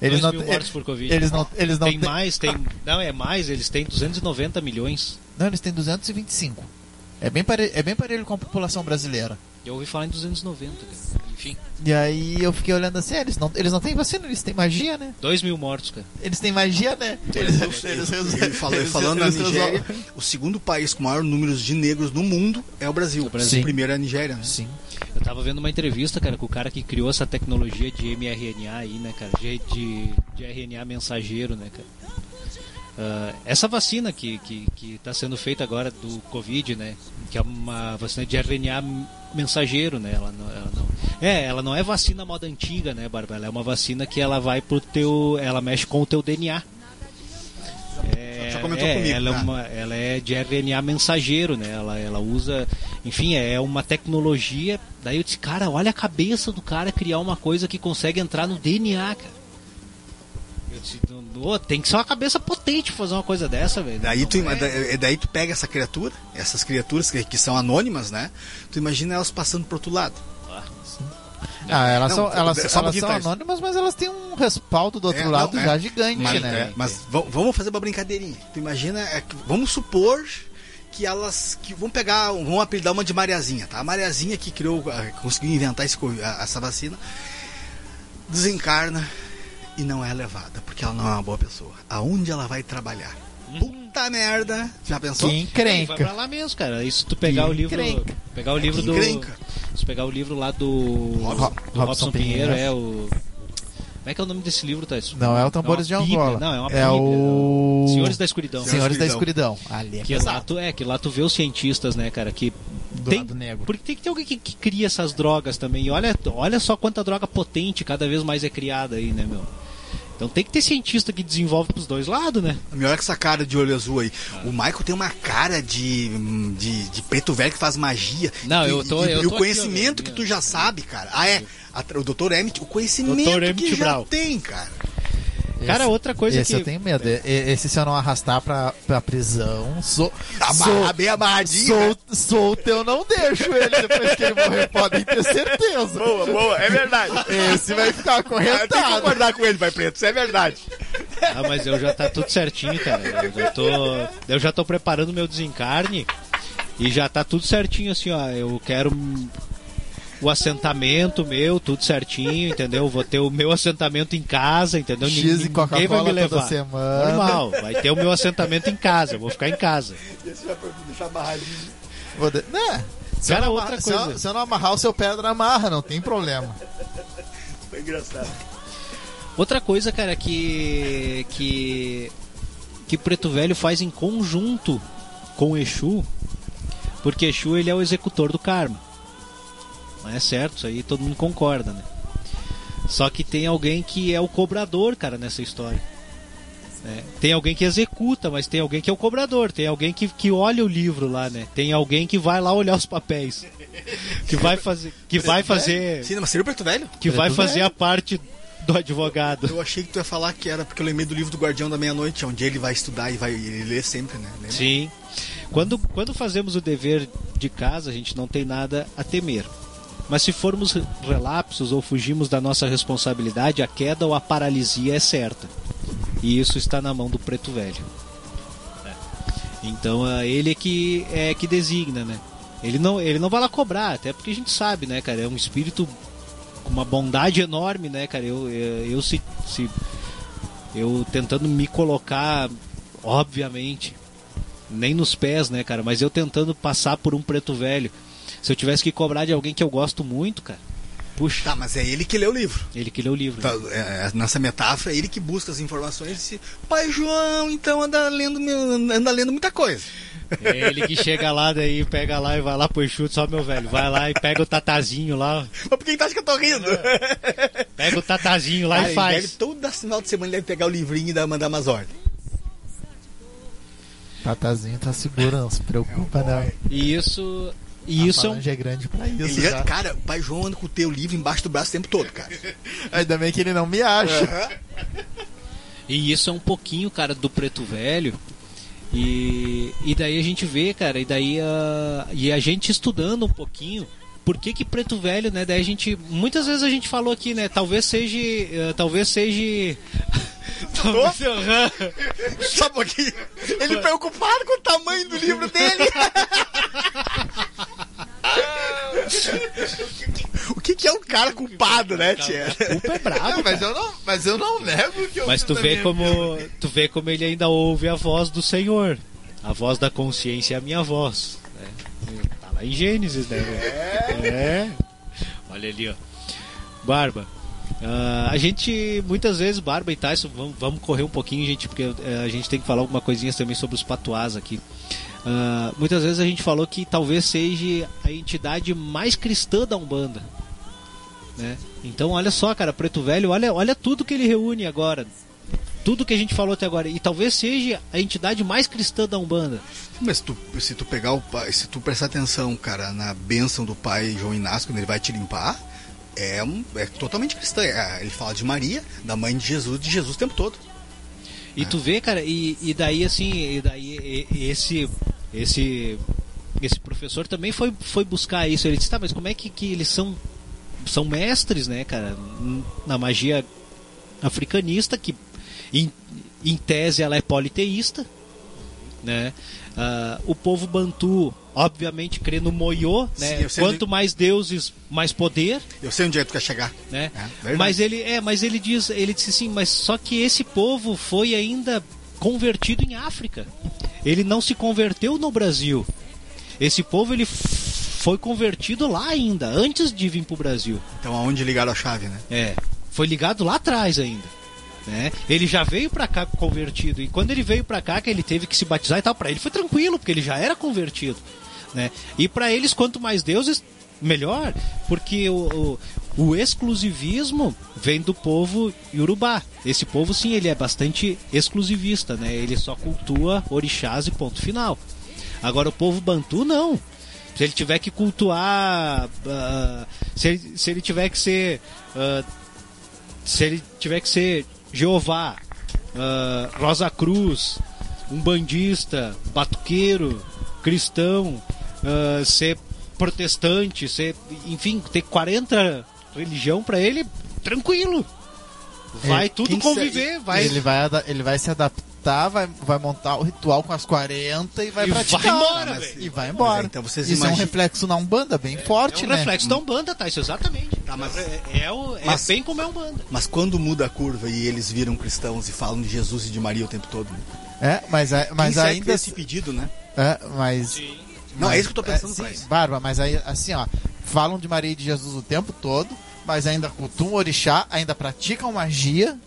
Eles não, mil mortos por Covid. eles não, eles não tem têm- mais, tem. Não, é mais, eles têm 290 milhões. Não, eles têm 225. É bem, pare, é bem parelho com a população brasileira. Eu ouvi falar em 290, cara. Enfim, E aí eu fiquei olhando assim, é, eles não, eles não têm vacina, eles têm magia, né? 2 mil mortos, cara. Eles têm magia, né? Eles, eles, E fala- eles- falando na eles- Nigéria, o segundo país com maior número de negros no mundo é o Brasil. O Brasil. O primeiro é a Nigéria. né? Sim. Eu tava vendo uma entrevista, cara, com o cara que criou essa tecnologia de mRNA aí, né, cara? De, de, de RNA mensageiro, né, cara? Ah, essa vacina que, que, que tá sendo feita agora do Covid, né? Que é uma vacina de RNA mensageiro, né? Ela não, ela não... É, ela não é vacina moda antiga, né, Bárbara? Ela é uma vacina que ela vai pro teu... Ela mexe com o teu DNA. É, Já comentou é, comigo, ela, é tá? uma, ela é de RNA mensageiro, né? Ela, ela usa, enfim, é uma tecnologia. Daí eu disse, cara, olha a cabeça do cara criar uma coisa que consegue entrar no DNA, cara. Eu disse, "Ô, ô, tem que ser uma cabeça potente fazer uma coisa dessa, velho. Daí tu, é- da- daí tu pega essa criatura, essas criaturas que, que são anônimas, né? Tu imagina elas passando pro outro lado. Ah, elas Não, são, elas, só um elas são anônimas, mas elas têm um respaldo do outro É, lado não, é. já gigante, Mas, né? é, mas vamos fazer uma brincadeirinha. Tu imagina, é vamos supor que elas que vão pegar, vão apelidar uma de Mariazinha, tá? A Mariazinha que criou, conseguiu inventar esse essa vacina, desencarna e não é levada, porque ela não é uma boa pessoa. Aonde ela vai trabalhar? Puta merda! Já pensou? Que Ele vai pra encrenca. lá mesmo, cara. Se tu pegar Que o livro. encrenca. Pegar o livro do. encrenca. Se pegar o livro lá do. Robson- do Robson Robson Pinheiro, Pinheiro. é o. Como é que é o nome desse livro, Thais? Não é o Tambores de uma bíblia. Angola. Não, é uma É bíblia. o- Senhores da Escuridão. Senhores da Escuridão. Ali é Que lá, tu, é, que lá tu vê os cientistas, né, cara, que Do tem, lado negro. Porque tem que ter alguém que, que cria essas drogas também. E olha, olha só quanta droga potente cada vez mais é criada aí, né, meu? Então tem que ter cientista que desenvolve pros dois lados, né? Melhor que essa cara de olho azul aí. O Michael tem uma cara de, de, de preto velho que faz magia. Não, e, eu tô- e, eu e o tô conhecimento aqui, que tu já sabe, cara. Ah, é. A- o Dr. Emmett, o conhecimento Dr. Emmett que já Brown. tem, cara. Cara, outra coisa esse que. eu tenho medo. Esse se eu não arrastar pra, pra prisão, sou, Amarrar bem amarradinho. Sol, solto eu não deixo ele depois que ele morrer, podem ter certeza. Boa, boa, é verdade. Esse vai ficar Eu tenho que acorrentado. concordar com ele, vai preto, isso é verdade. Ah, mas eu já tá tudo certinho, cara. Eu já tô, eu já tô preparando meu desencarne e já tá tudo certinho assim, ó. Eu quero o assentamento meu, tudo certinho, entendeu? Vou ter o meu assentamento em casa, entendeu? X e Ninguém vai me Coca-Cola toda levar. semana. Normal, vai ter o meu assentamento em casa, eu vou ficar em casa. Esse já foi deixar amarradinho. Vou de- Né? Se, Cara, eu não outra amarrar- se eu- coisa. se eu não amarrar o seu pedra, amarra, não tem problema. Foi engraçado. Outra coisa, cara, que que que Preto Velho faz em conjunto com Exu, porque Exu ele é o executor do karma. Não é certo, isso aí todo mundo concorda, né? Só que tem alguém que é o cobrador, cara, nessa história. né? Tem alguém que executa, mas tem alguém que é o cobrador, tem alguém que, que olha o livro lá, né? Tem alguém que vai lá olhar os papéis. Que vai fazer, que vai fazer, Sim, mas seria o preto velho? que vai fazer Velho. a parte do advogado. Eu achei que tu ia falar que era porque eu lembrei do livro do Guardião da Meia-Noite, onde ele vai estudar e vai ele lê sempre, né? Lembra? Sim. Quando, quando fazemos o dever de casa, a gente não tem nada a temer. Mas se formos re- relapsos ou fugimos da nossa responsabilidade, a queda ou a paralisia é certa. E isso está na mão do preto velho. É. Então é ele é que é que designa, né? Ele não, ele não vai lá cobrar, até porque a gente sabe, né, cara? É um espírito com uma bondade enorme, né, cara? Eu, eu, eu se, se eu tentando me colocar, obviamente, nem nos pés, né, cara? Mas eu tentando passar por um preto velho. Se eu tivesse que cobrar de alguém que eu gosto muito, cara, puxa, Tá, mas é ele que lê o livro. ele que lê o livro. Tá, né? é, é, nessa metáfora, é ele que busca as informações e disse, Pai João, então anda lendo, anda lendo muita coisa. É ele que chega lá, daí pega lá e vai lá pro chute, só meu velho. Vai lá e pega o tatazinho lá, Mas por que tu acha que eu tô rindo? pega o tatazinho lá Ah, e ele faz. Deve, todo final de semana ele deve pegar o livrinho e dar- mandar umas ordens. Tatazinho tá seguro, não se preocupa, não. E isso. A E isso é um. é grande pra isso. Ele, já. cara, o Pai João anda com o teu livro embaixo do braço o tempo todo, cara. [laughs] Ainda bem que ele não me acha. E isso é um pouquinho, cara, do preto velho. E, e daí a gente vê, cara, e daí a, e a gente estudando um pouquinho. Por que, que preto velho, né? Daí a gente. Muitas vezes a gente falou aqui, né? Talvez seja. eh, talvez seja. [laughs] talvez. Só um pouquinho. Ele preocupado com o tamanho do livro dele. [laughs] o que, que é um cara culpado, né, tia? A culpa é brava. Não, mas, eu não, mas eu não nego que eu Mas tu vê como tu vê como ele ainda ouve a voz do Senhor. A voz da consciência é a minha voz. né? Tá lá em Gênesis, né? velho? É. Olha ali, ó. Barba. ah, a gente, muitas vezes, Barba e Tyson, vamos, vamos correr um pouquinho, gente, porque eh, a gente tem que falar alguma coisinha também sobre os patuás aqui. Ah, muitas vezes a gente falou que talvez seja a entidade mais cristã da Umbanda. Né? Então, olha só, cara, Preto Velho, olha, olha tudo que ele reúne agora. Tudo que a gente falou até agora. E talvez seja a entidade mais cristã da Umbanda. Mas tu, se tu pegar o pai, se tu prestar atenção, cara, na bênção do pai João Inácio, quando ele vai te limpar, é, é totalmente cristã. É, ele fala de Maria, da mãe de Jesus, de Jesus o tempo todo. E tu vê, cara, e, e daí assim, e daí e- esse esse esse professor também foi, foi buscar isso. Ele disse, tá, mas como é que, que eles são são mestres, né, cara, na magia africanista que em, em tese ela é politeísta, né? Ah, o povo bantu obviamente crê no moiô, né? Sim, Quanto onde- mais deuses, mais poder Eu sei onde é que tu quer chegar. né? É, mas ele é, mas ele diz, ele disse assim, mas só que esse povo foi ainda convertido em África. Ele não se converteu no Brasil. Esse povo ele foi convertido lá ainda, antes de vir pro Brasil. Então aonde ligaram a chave, né? É, foi ligado lá atrás ainda. Né? Ele já veio pra cá convertido e quando ele veio pra cá que ele teve que se batizar e tal, pra ele foi tranquilo porque ele já era convertido, né? E pra eles quanto mais deuses melhor, porque o, o, o exclusivismo vem do povo iorubá. Esse povo sim, ele é bastante exclusivista, né? Ele só cultua orixás e ponto final. Agora o povo bantu não. Se ele tiver que cultuar, ah, se, ele, se ele tiver que ser ah, se ele tiver que ser Jeová ah, Rosa Cruz, um bandista, batuqueiro, cristão, ah, ser protestante, ser, enfim, ter 40 religião pra ele, tranquilo. Vai É, tudo conviver, vai Ele vai, ele vai se adaptar, vai, vai montar o ritual com as 40 e vai E praticar. vai embora, Mas- velho. E vai embora. Então, vocês Isso é um reflexo na Umbanda bem forte, É um né? reflexo da Umbanda, tá? Isso exatamente. Tá, mas- é, é o- é Mas- bem como é Umbanda. Mas quando muda a curva e eles viram cristãos e falam de Jesus e de Maria o tempo todo, né? É, mas, é- mas ainda. esse pedido, né? É, mas. Não, mas- é isso que eu tô pensando, sim, Braz. Barba, mas aí, assim, ó. Falam de Maria e de Jesus o tempo todo, mas ainda cultuam orixá, ainda praticam magia.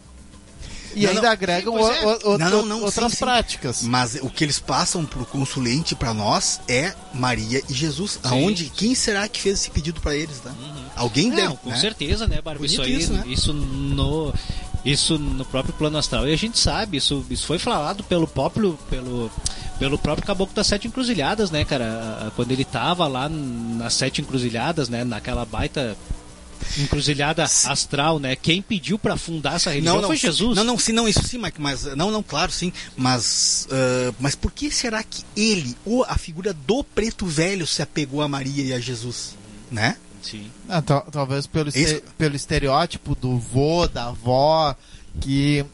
E Não, ainda não. agregam Sim, o- é. o- o- Não, outras sim, sim. práticas. Mas o que eles passam pro consulente pra nós é Maria e Jesus. Aonde? Quem será que fez esse pedido pra eles, tá? Alguém Não, deu, com né? certeza, né, Barba? Isso aí, isso, né? isso no isso no próprio plano astral. E a gente sabe, isso, isso foi falado pelo próprio pelo pelo próprio Caboclo das Sete Encruzilhadas, né, cara? Quando ele tava lá nas Sete Encruzilhadas, né, naquela baita encruzilhada astral, né? Quem pediu pra fundar essa religião foi sim. Jesus. Não, não, sim, não, isso sim, Mike, mas não, não, claro, sim, mas ah, mas por que será que ele, ou a figura do preto velho se apegou a Maria e a Jesus, né? Sim. Ah, tal- talvez pelo, Isso- pelo estereótipo do vô, da avó, que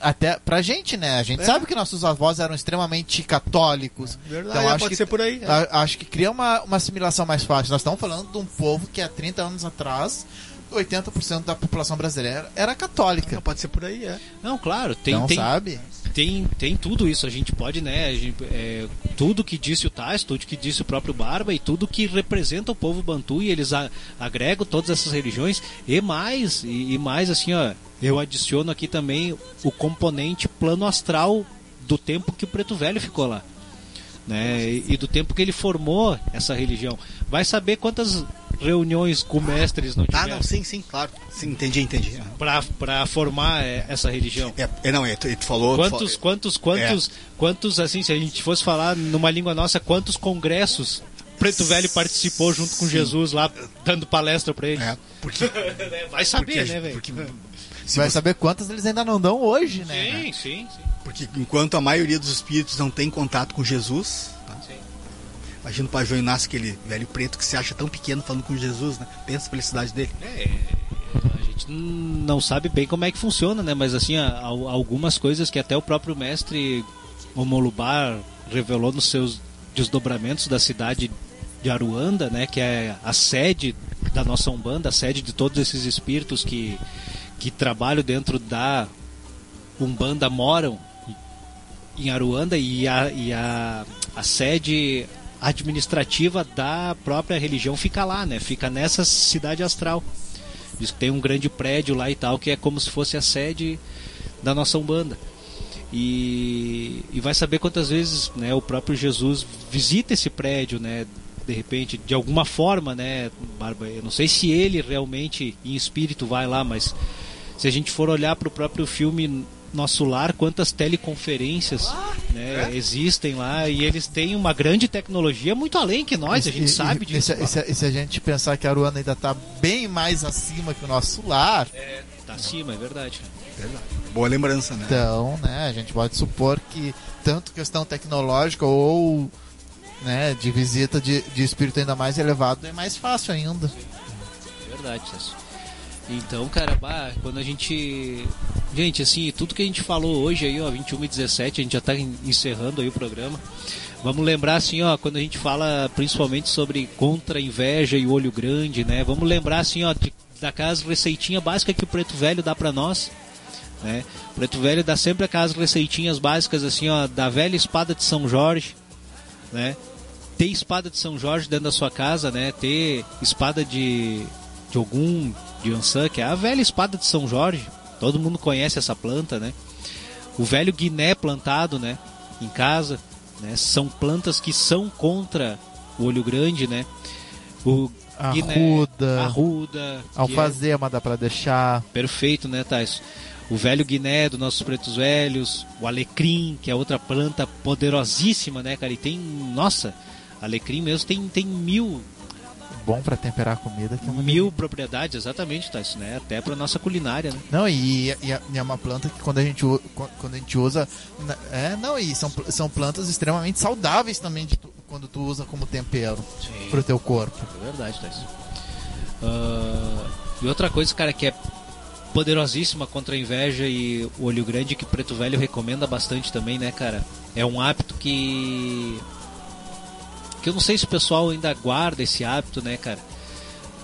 até pra gente, né? A gente É. sabe que nossos avós eram extremamente católicos. Verdade, então, é, acho pode que, ser por aí, é. acho que cria uma, uma assimilação mais fácil. Nós estamos falando de um povo que há 30 anos atrás, 80% da população brasileira era católica. Não, pode ser por aí, é. Não, claro, tem Então, tem, sabe? tem, tem tudo isso. A gente pode, né? a gente- é, tudo que disse o Tais, tudo que disse o próprio Barba e tudo que representa o povo bantu e eles a- agregam todas essas religiões e mais, e, e mais assim, ó. Eu adiciono aqui também o componente plano astral do tempo que o Preto Velho ficou lá. Né? E, e do tempo que ele formou essa religião. Vai saber quantas reuniões com mestres não Ah, tiveram não, sim, sim, claro. Sim, entendi, entendi. pra, pra formar é, essa religião. É, é não, é, tu, tu falou. tu Quantos, fa- quantos, quantos, quantos, assim, se a gente fosse falar numa língua nossa, quantos congressos Preto Velho participou junto com Sim. Jesus lá, dando palestra pra ele? É, porque, [laughs] Vai saber, porque, né, velho? porque, se Vai você- saber quantas eles ainda não dão hoje, né? Sim, sim, sim. porque enquanto a maioria dos espíritos não tem contato com Jesus. Imagina o Pajô Inácio, aquele velho preto que se acha tão pequeno falando com Jesus, né? Pensa a felicidade dele. É, a gente não sabe bem como é que funciona, né? Mas assim, algumas coisas que até o próprio mestre Omolubar revelou nos seus desdobramentos da cidade de Aruanda, né? Que é a sede da nossa Umbanda, a sede de todos esses espíritos que, que trabalham dentro da Umbanda moram em Aruanda e a, e a, a sede administrativa da própria religião fica lá, né? Fica nessa cidade astral. Diz que tem um grande prédio lá e tal, que é como se fosse a sede da nossa Umbanda. E, e vai saber quantas vezes né, o próprio Jesus visita esse prédio, né? De repente, de alguma forma, né, Barba? Eu não sei se ele realmente, em espírito, vai lá, mas se a gente for olhar para o próprio filme Nosso Lar, quantas teleconferências né, existem lá e eles têm uma grande tecnologia muito além que nós, a gente E- sabe e, disso. E, se- e se a gente pensar que a Aruana ainda tá bem mais acima que o nosso lar, Tá acima, é verdade. Boa lembrança, né? então, né, a gente pode supor que tanto questão tecnológica ou né, de visita de, de espírito ainda mais elevado é mais fácil ainda. Verdade, Celso. Então, cara, bah, quando a gente. Gente, assim, tudo que a gente falou hoje aí, ó, 21 e 17, a gente já tá en- encerrando aí o programa. Vamos lembrar, assim, ó, quando a gente fala principalmente sobre contra inveja e olho grande, né? Vamos lembrar, assim, ó, de, daquelas receitinhas básicas que o Preto Velho dá pra nós. Né? O Preto Velho dá sempre aquelas receitinhas básicas, assim, ó, da velha espada de São Jorge, né? Ter espada de São Jorge dentro da sua casa, né? Ter espada de, de Ogum, de Ansan, que é a velha espada de São Jorge. Todo mundo conhece essa planta, né? O velho guiné plantado, né? Em casa, né? São plantas que são contra o olho grande, né? O guiné, Arruda. arruda, é- Alfazema dá pra deixar. Perfeito, né, Tais? O velho guiné dos nossos pretos velhos, o alecrim, que é outra planta poderosíssima, né, cara? E tem, nossa, alecrim mesmo tem, tem mil bom pra temperar a comida. É Mil propriedades, exatamente, tá? Isso, né? Até pra nossa culinária, né? Não, e, e é- e é uma planta que quando a gente, quando a gente usa. É, não, e são, são plantas extremamente saudáveis também tu- quando tu usa como tempero Sim. pro teu corpo. É verdade, Thais. Ah, e outra coisa, cara, que é poderosíssima contra a inveja e o olho grande que Preto Velho recomenda bastante também, né, cara? É um hábito que. Que eu não sei se o pessoal ainda guarda esse hábito, né, cara?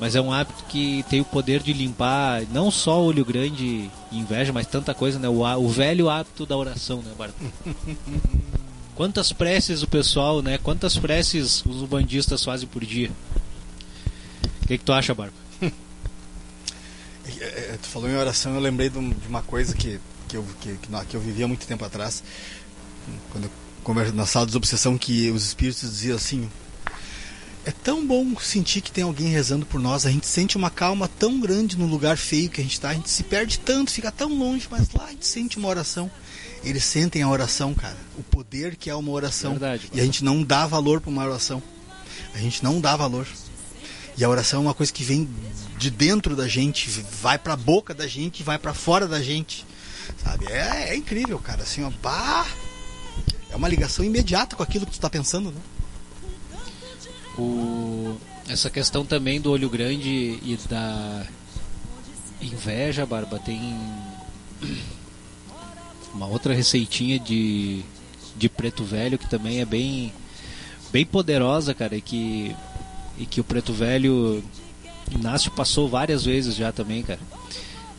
Mas é um hábito que tem o poder de limpar não só o olho grande e inveja, mas tanta coisa, né? O, o velho hábito da oração, né, Barba? [laughs] Quantas preces o pessoal, né? Quantas preces os bandistas fazem por dia? O que, que tu acha, Barba? [laughs] É, é, tu falou em oração, eu lembrei de, um- de uma coisa que, que, eu, que, que eu vivia muito tempo atrás, quando eu converso na sala de obsessão, que os espíritos diziam assim: É tão bom sentir que tem alguém rezando por nós, a gente sente uma calma tão grande no lugar feio que a gente está, a gente se perde tanto, fica tão longe, mas lá a gente sente uma oração. Eles sentem a oração, cara, o poder que é uma oração. Verdade, e a gente não dá valor para uma oração. A gente não dá valor. E a oração é uma coisa que vem de dentro da gente, vai pra boca da gente, vai pra fora da gente. Sabe? É, é incrível, cara. Assim, ó, bah, é uma ligação imediata com aquilo que tu tá pensando, né? O... Essa questão também do olho grande e da inveja, Barba, tem uma outra receitinha de, de preto velho que também é bem, bem poderosa, cara, e que, e que o preto velho Inácio passou várias vezes já também, cara.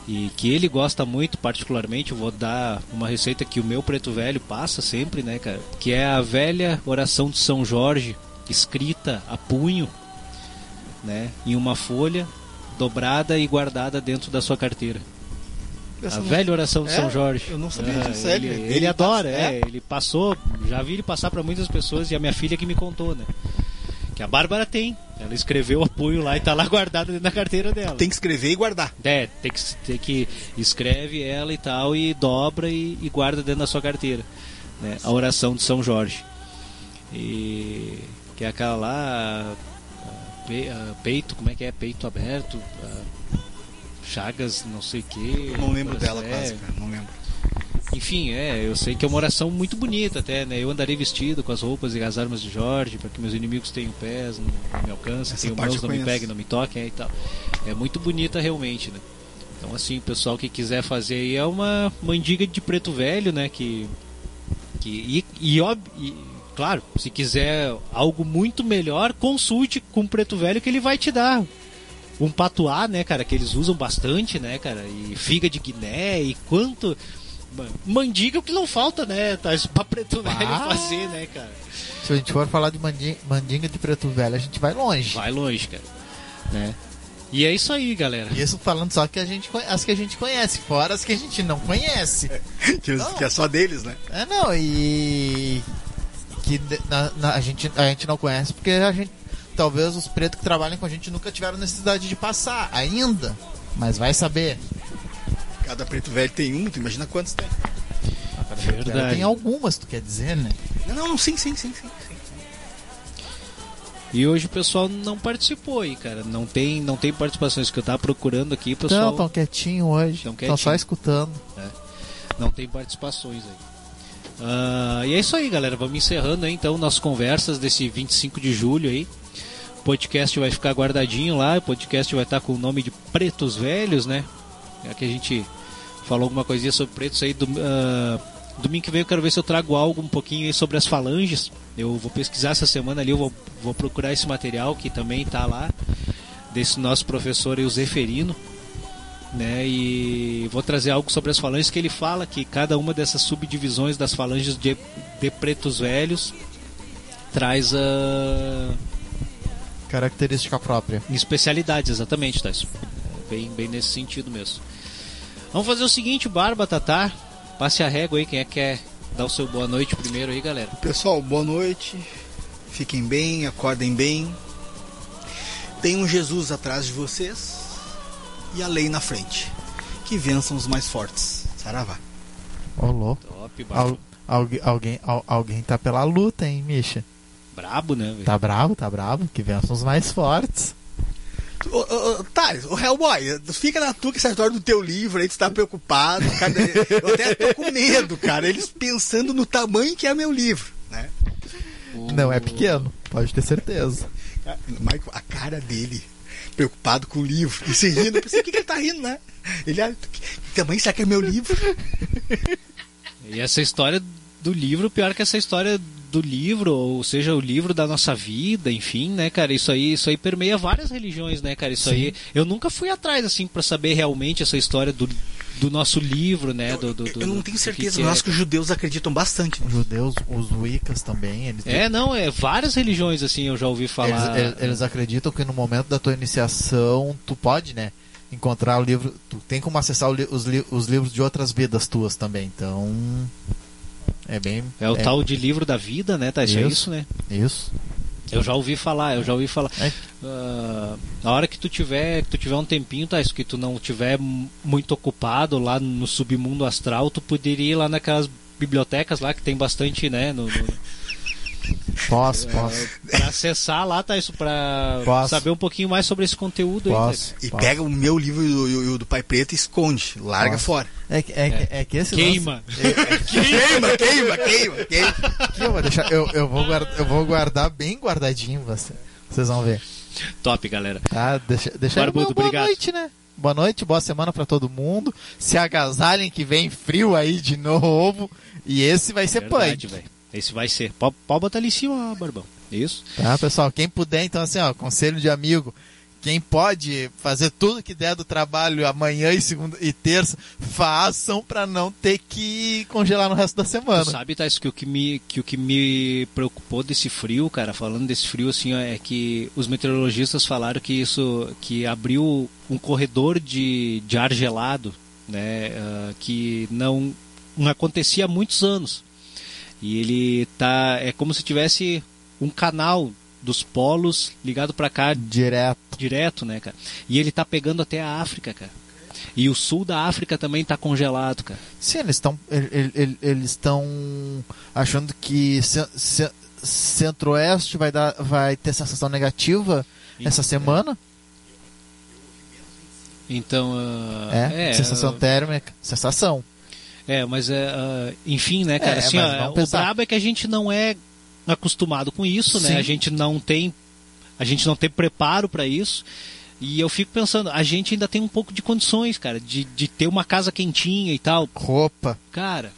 E que ele gosta muito, particularmente, eu vou dar uma receita que o meu preto velho passa sempre, né, cara? Que é a velha oração de São Jorge, escrita a punho, né, em uma folha, dobrada e guardada dentro da sua carteira. Essa a não- velha oração de É? São Jorge. Eu não sabia Ah, disso, sério. Ele, Ele ele adora, passa- é. Ele passou, já vi ele passar para muitas pessoas e a minha filha que me contou, né? Que a Bárbara tem. Ela escreveu a punho lá e tá lá guardada dentro da carteira dela. Tem que escrever e guardar. É, tem que, tem que escreve ela e tal e dobra e, e guarda dentro da sua carteira. Né? A oração de São Jorge. E que é aquela lá pe- a- peito, como é que é? Peito aberto, a- chagas, não sei o que. Eu não lembro dela é, quase, cara. Não lembro. Enfim, é, eu sei que é uma oração muito bonita até, né? Eu andarei vestido com as roupas e as armas de Jorge, para que meus inimigos tenham pés, não, não me alcancem, tenham mãos, não me peguem, não me toquem é, e tal. É muito bonita realmente, né? Então assim, o pessoal que quiser fazer aí é uma mandiga de preto velho, né? Que, que e, e, ob- e, claro, se quiser algo muito melhor, consulte com o preto velho que ele vai te dar um patuá, né, cara, que eles usam bastante, né, cara, e figa de Guiné e quanto Ma- mandiga é o que não falta, né, tá pra preto velho Ah. fazer, né, cara. Se a gente for falar de mandi- mandinga de preto velho, a gente vai longe. Vai longe, cara, né? E é isso aí, galera. Isso falando só que a gente as que a gente conhece, fora as que a gente não conhece. [laughs] Que, eles- que é só deles, né? É não, e que na- na- a, gente, a gente não conhece porque a gente. Talvez os pretos que trabalham com a gente nunca tiveram necessidade de passar ainda. Mas vai saber. Cada preto velho tem um, tu imagina quantos tem. Verdade. Tem algumas, tu quer dizer, né? Não, não, não, sim, sim, sim, sim. sim. E hoje o pessoal não participou aí, cara. Não tem, não tem participações que eu tava procurando aqui, o pessoal Então, tão quietinho hoje. Tão Estão só quietinho. escutando. não tem participações aí. Ah, e é isso aí, galera. Vamos encerrando aí então nossas conversas desse 25 de julho aí. O podcast vai ficar guardadinho lá. O podcast vai estar com o nome de Pretos Velhos, né? É que a gente falou alguma coisinha sobre pretos aí. Do, ah, domingo que vem eu quero ver se eu trago algo um pouquinho sobre as falanges. Eu vou pesquisar essa semana ali, eu vou, vou procurar esse material que também está lá. Desse nosso professor aí, o Zeferino né? E vou trazer algo sobre as falanges que ele fala que cada uma dessas subdivisões das falanges de, de pretos velhos traz a Característica própria. especialidades, exatamente, é Bem, bem nesse sentido mesmo. Vamos fazer o seguinte, Barba, Tatá, passe a régua aí, quem é que quer dar o seu boa noite primeiro aí, galera. Pessoal, boa noite. Fiquem bem, acordem bem. Tem um Jesus atrás de vocês e a lei na frente. Que vençam os mais fortes. Saravá. Ô, louco. Top, Barba. Al- algu- alguém, al- alguém tá pela luta, hein, Misha? Brabo, né, velho? Tá bravo, tá bravo. Que vençam os mais fortes. Ô, ô, tá, o Hellboy, fica na tua que essa história do teu livro aí, tu tá preocupado. Cara, eu até tô com medo, cara. Eles pensando no tamanho que é meu livro, né? Não é pequeno, pode ter certeza. Michael, a cara dele, preocupado com o livro, e se rindo, eu pensei, o que, que ele tá rindo, né? Ele, ah, que, que tamanho será que é meu livro? E essa história do livro, pior que essa história do livro, ou seja, o livro da nossa vida, enfim, né, cara, isso aí, isso aí permeia várias religiões, né, cara, isso Sim. aí, eu nunca fui atrás, assim, para saber realmente essa história do, do nosso livro, né, do, do, do- eu não tenho certeza, mas é. acho que os judeus acreditam bastante Os judeus, os Wiccas também, eles, É, não, é várias religiões, assim, eu já ouvi falar. eles, eles- acreditam que no momento da tua iniciação, tu pode, né, encontrar o livro, tu tem como acessar os, li- os livros de outras vidas tuas também, então é bem... É o tal de livro da vida, né, tá? Isso é Isso. né? Isso. Eu já ouvi falar, eu já ouvi falar. É. Ah, na hora que tu tiver, que tu tiver um tempinho, tá? Isso que tu não tiver muito ocupado lá no submundo astral, tu poderia ir lá naquelas bibliotecas lá que tem bastante, né? No, no- [laughs] Posso, posso, pra acessar lá, tá? Isso pra Posso. saber um pouquinho mais sobre esse conteúdo aí. posso. E posso. pega o meu livro e o, o do Pai Preto e esconde, larga Posso. fora. É, que- é, que- é que esse Queima. lance- [laughs] Queima, queima, queima, queima. Aqui eu vou deixar, eu, eu, vou guardar, eu vou guardar bem guardadinho, você, vocês vão ver. Top, galera. Tá, deixa, deixa Barbudo, uma boa obrigado. noite, né? Boa noite, boa semana pra todo mundo. Se agasalhem que vem frio aí de [laughs] novo. E esse vai ser Verdade, punk. velho. Esse vai ser. Pode, pode botar ali em cima, Barbão. Isso. Tá, pessoal? Quem puder, então, assim, ó, conselho de amigo. Quem pode fazer tudo que der do trabalho amanhã e segunda e terça, façam pra não ter que congelar no resto da semana. Tu sabe, Thais, que o que, me, que o que me preocupou desse frio, cara, falando desse frio, assim, ó, é que os meteorologistas falaram que isso, que abriu um corredor de, de ar gelado, né, ah, que não, não acontecia há muitos anos. E ele tá, é como se tivesse um canal dos polos ligado pra cá Direto. direto, né, cara? E ele tá pegando até a África, cara. E o sul da África também tá congelado, cara. Sim, eles estão ele- ele- eles estão achando que ce- ce- Centro-Oeste vai dar vai ter sensação negativa essa semana. Então, ah, É, sensação ah, térmica, sensação. É, mas é, ah, enfim, né, cara? É, assim, ó, o brabo é que a gente não é acostumado com isso, né? Sim. A gente não tem a gente não tem preparo para isso. E eu fico pensando, a gente ainda tem um pouco de condições, cara, de, de ter uma casa quentinha e tal. Roupa. Cara.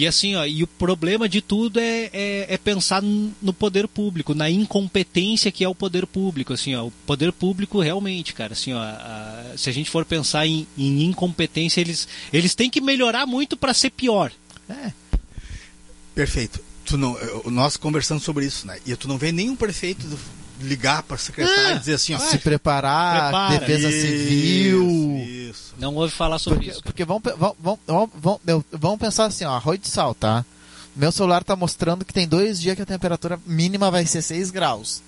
E assim, ó, e o problema de tudo é, é, é pensar no poder público, na incompetência que é o poder público, assim, ó, o poder público realmente, cara, assim, ó, a- se a gente for pensar em, em incompetência, eles, eles têm que melhorar muito para ser pior. É, Perfeito. Tu não, nós conversando sobre isso, né? E tu não vê nenhum prefeito do- ligar para secretário Ah, e dizer assim, ó. se preparar, Prepara. defesa isso, civil. Isso. Não ouve falar sobre Porque, isso. porque vamos, pe- vamos, vamos, vamos, vamos- meu, vamos pensar assim, ó, arroz de sal, tá? Meu celular tá mostrando que tem dois dias que a temperatura mínima vai ser 6 graus.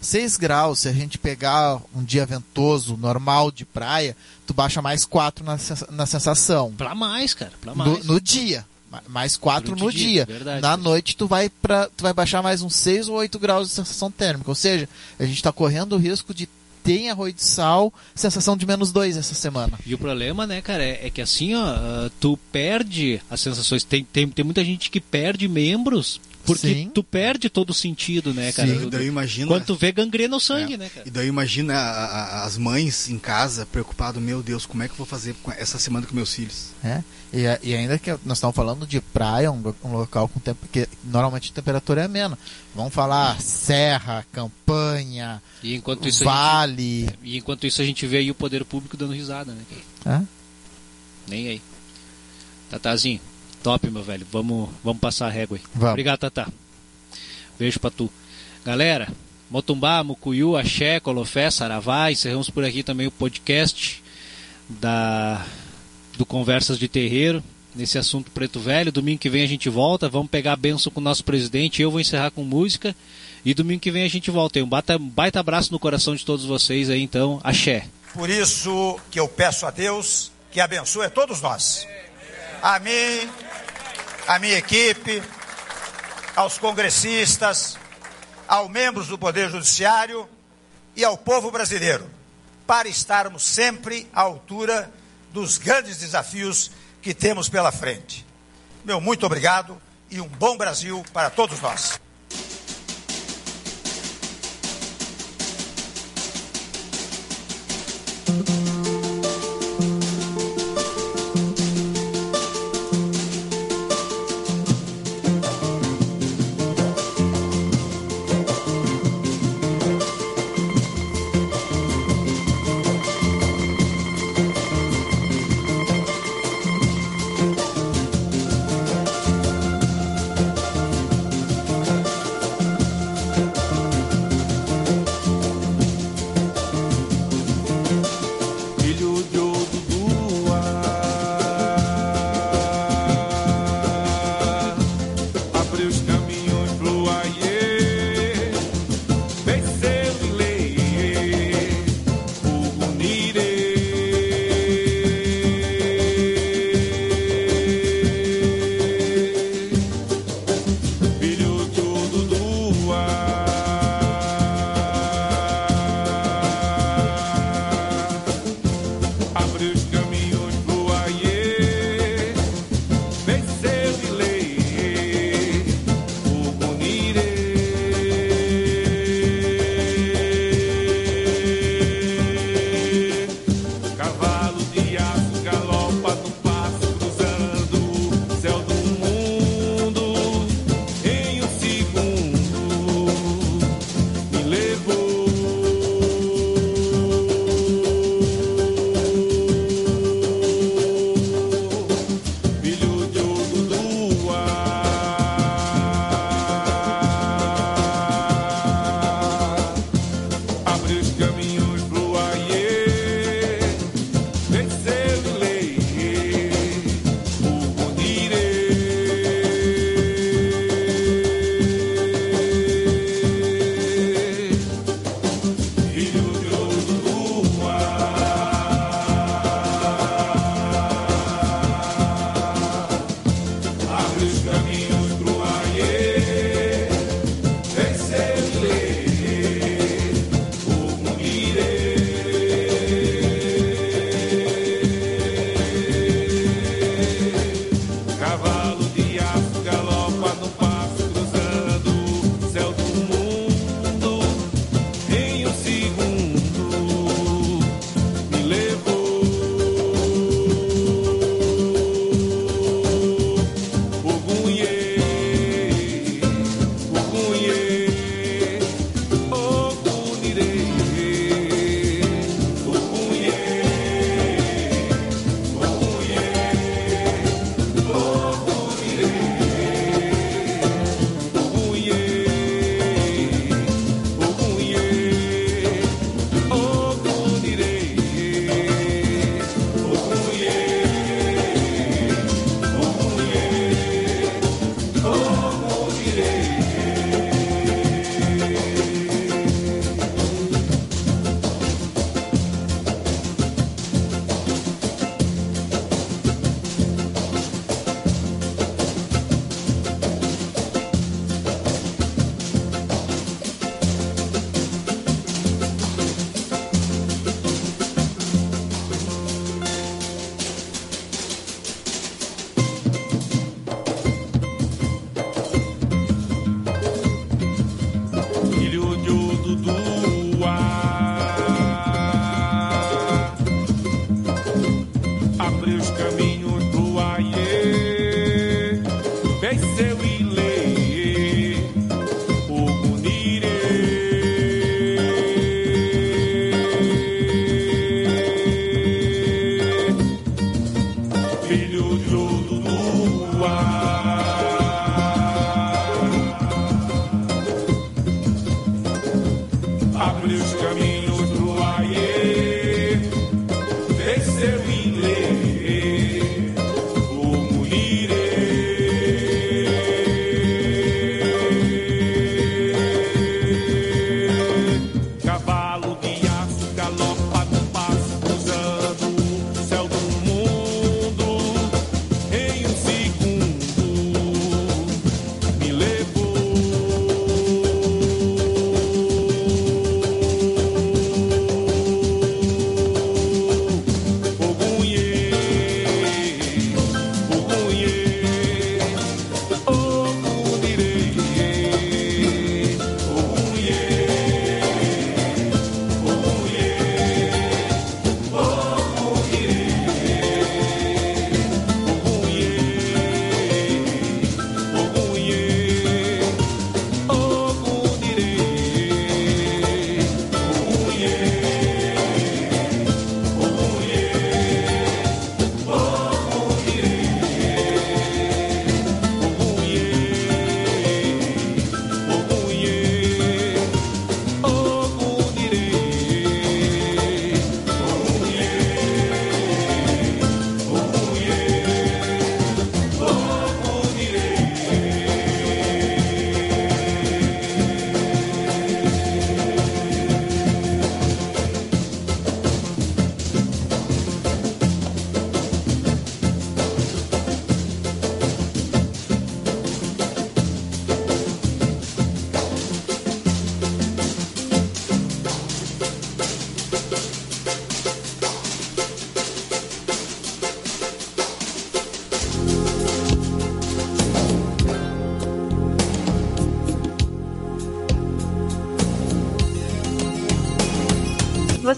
6 graus, se a gente pegar um dia ventoso, normal de praia, tu baixa mais 4 na, na sensação. Pra mais, cara, pra No, mais. no dia. Ma- Mais 4 Durante no dia, dia. verdade. Na noite tu vai para tu vai baixar mais uns 6 ou 8 graus de sensação térmica. Ou seja, a gente está correndo o risco de ter arroz de sal sensação de menos 2 essa semana. E o problema, né, cara, é, é que assim, ó, ah, tu perde as sensações. Tem, tem, tem muita gente que perde membros porque Sim. tu perde todo o sentido, né, cara? Sim. Do- daí imagina. Quando tu vê gangrena no sangue, É. né, cara? E daí imagina a- a- as mães em casa preocupado, meu Deus, como é que eu vou fazer essa semana com meus filhos? né? E, e ainda que nós estamos falando de praia, um, um local com tempo que normalmente a temperatura é amena. Vamos falar serra, campanha, E enquanto isso, a gente, vale. e enquanto isso a gente vê aí o poder público dando risada, né, cara? né? Nem aí. Tatazinho, top, meu velho. Vamos, vamos passar a régua aí. Vamos. Obrigado, Tata. Beijo pra tu. Galera, Motumbá, Mucuyu, Axé, Colofé, Saravá. Encerramos por aqui também o podcast da do Conversas de Terreiro. Nesse assunto preto velho. Domingo que vem a gente volta. Vamos pegar a benção com o nosso presidente. Eu vou encerrar com música. E domingo que vem a gente volta. Um baita, baita abraço no coração de todos vocês aí, então. Axé. Por isso que eu peço a Deus que abençoe a todos nós. A à minha equipe, aos congressistas, aos membros do Poder Judiciário e ao povo brasileiro, para estarmos sempre à altura dos grandes desafios que temos pela frente. Meu muito obrigado e um bom Brasil para todos nós.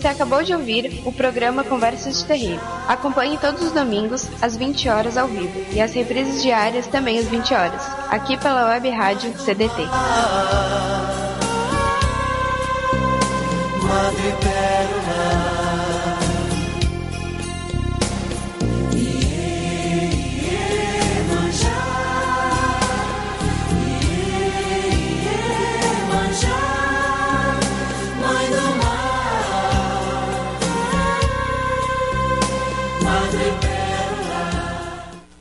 Você acabou de ouvir o programa Conversas de Terreiro. Acompanhe todos os domingos às 20 horas ao vivo e as reprises diárias também às 20 horas, aqui pela web rádio CDT. Madre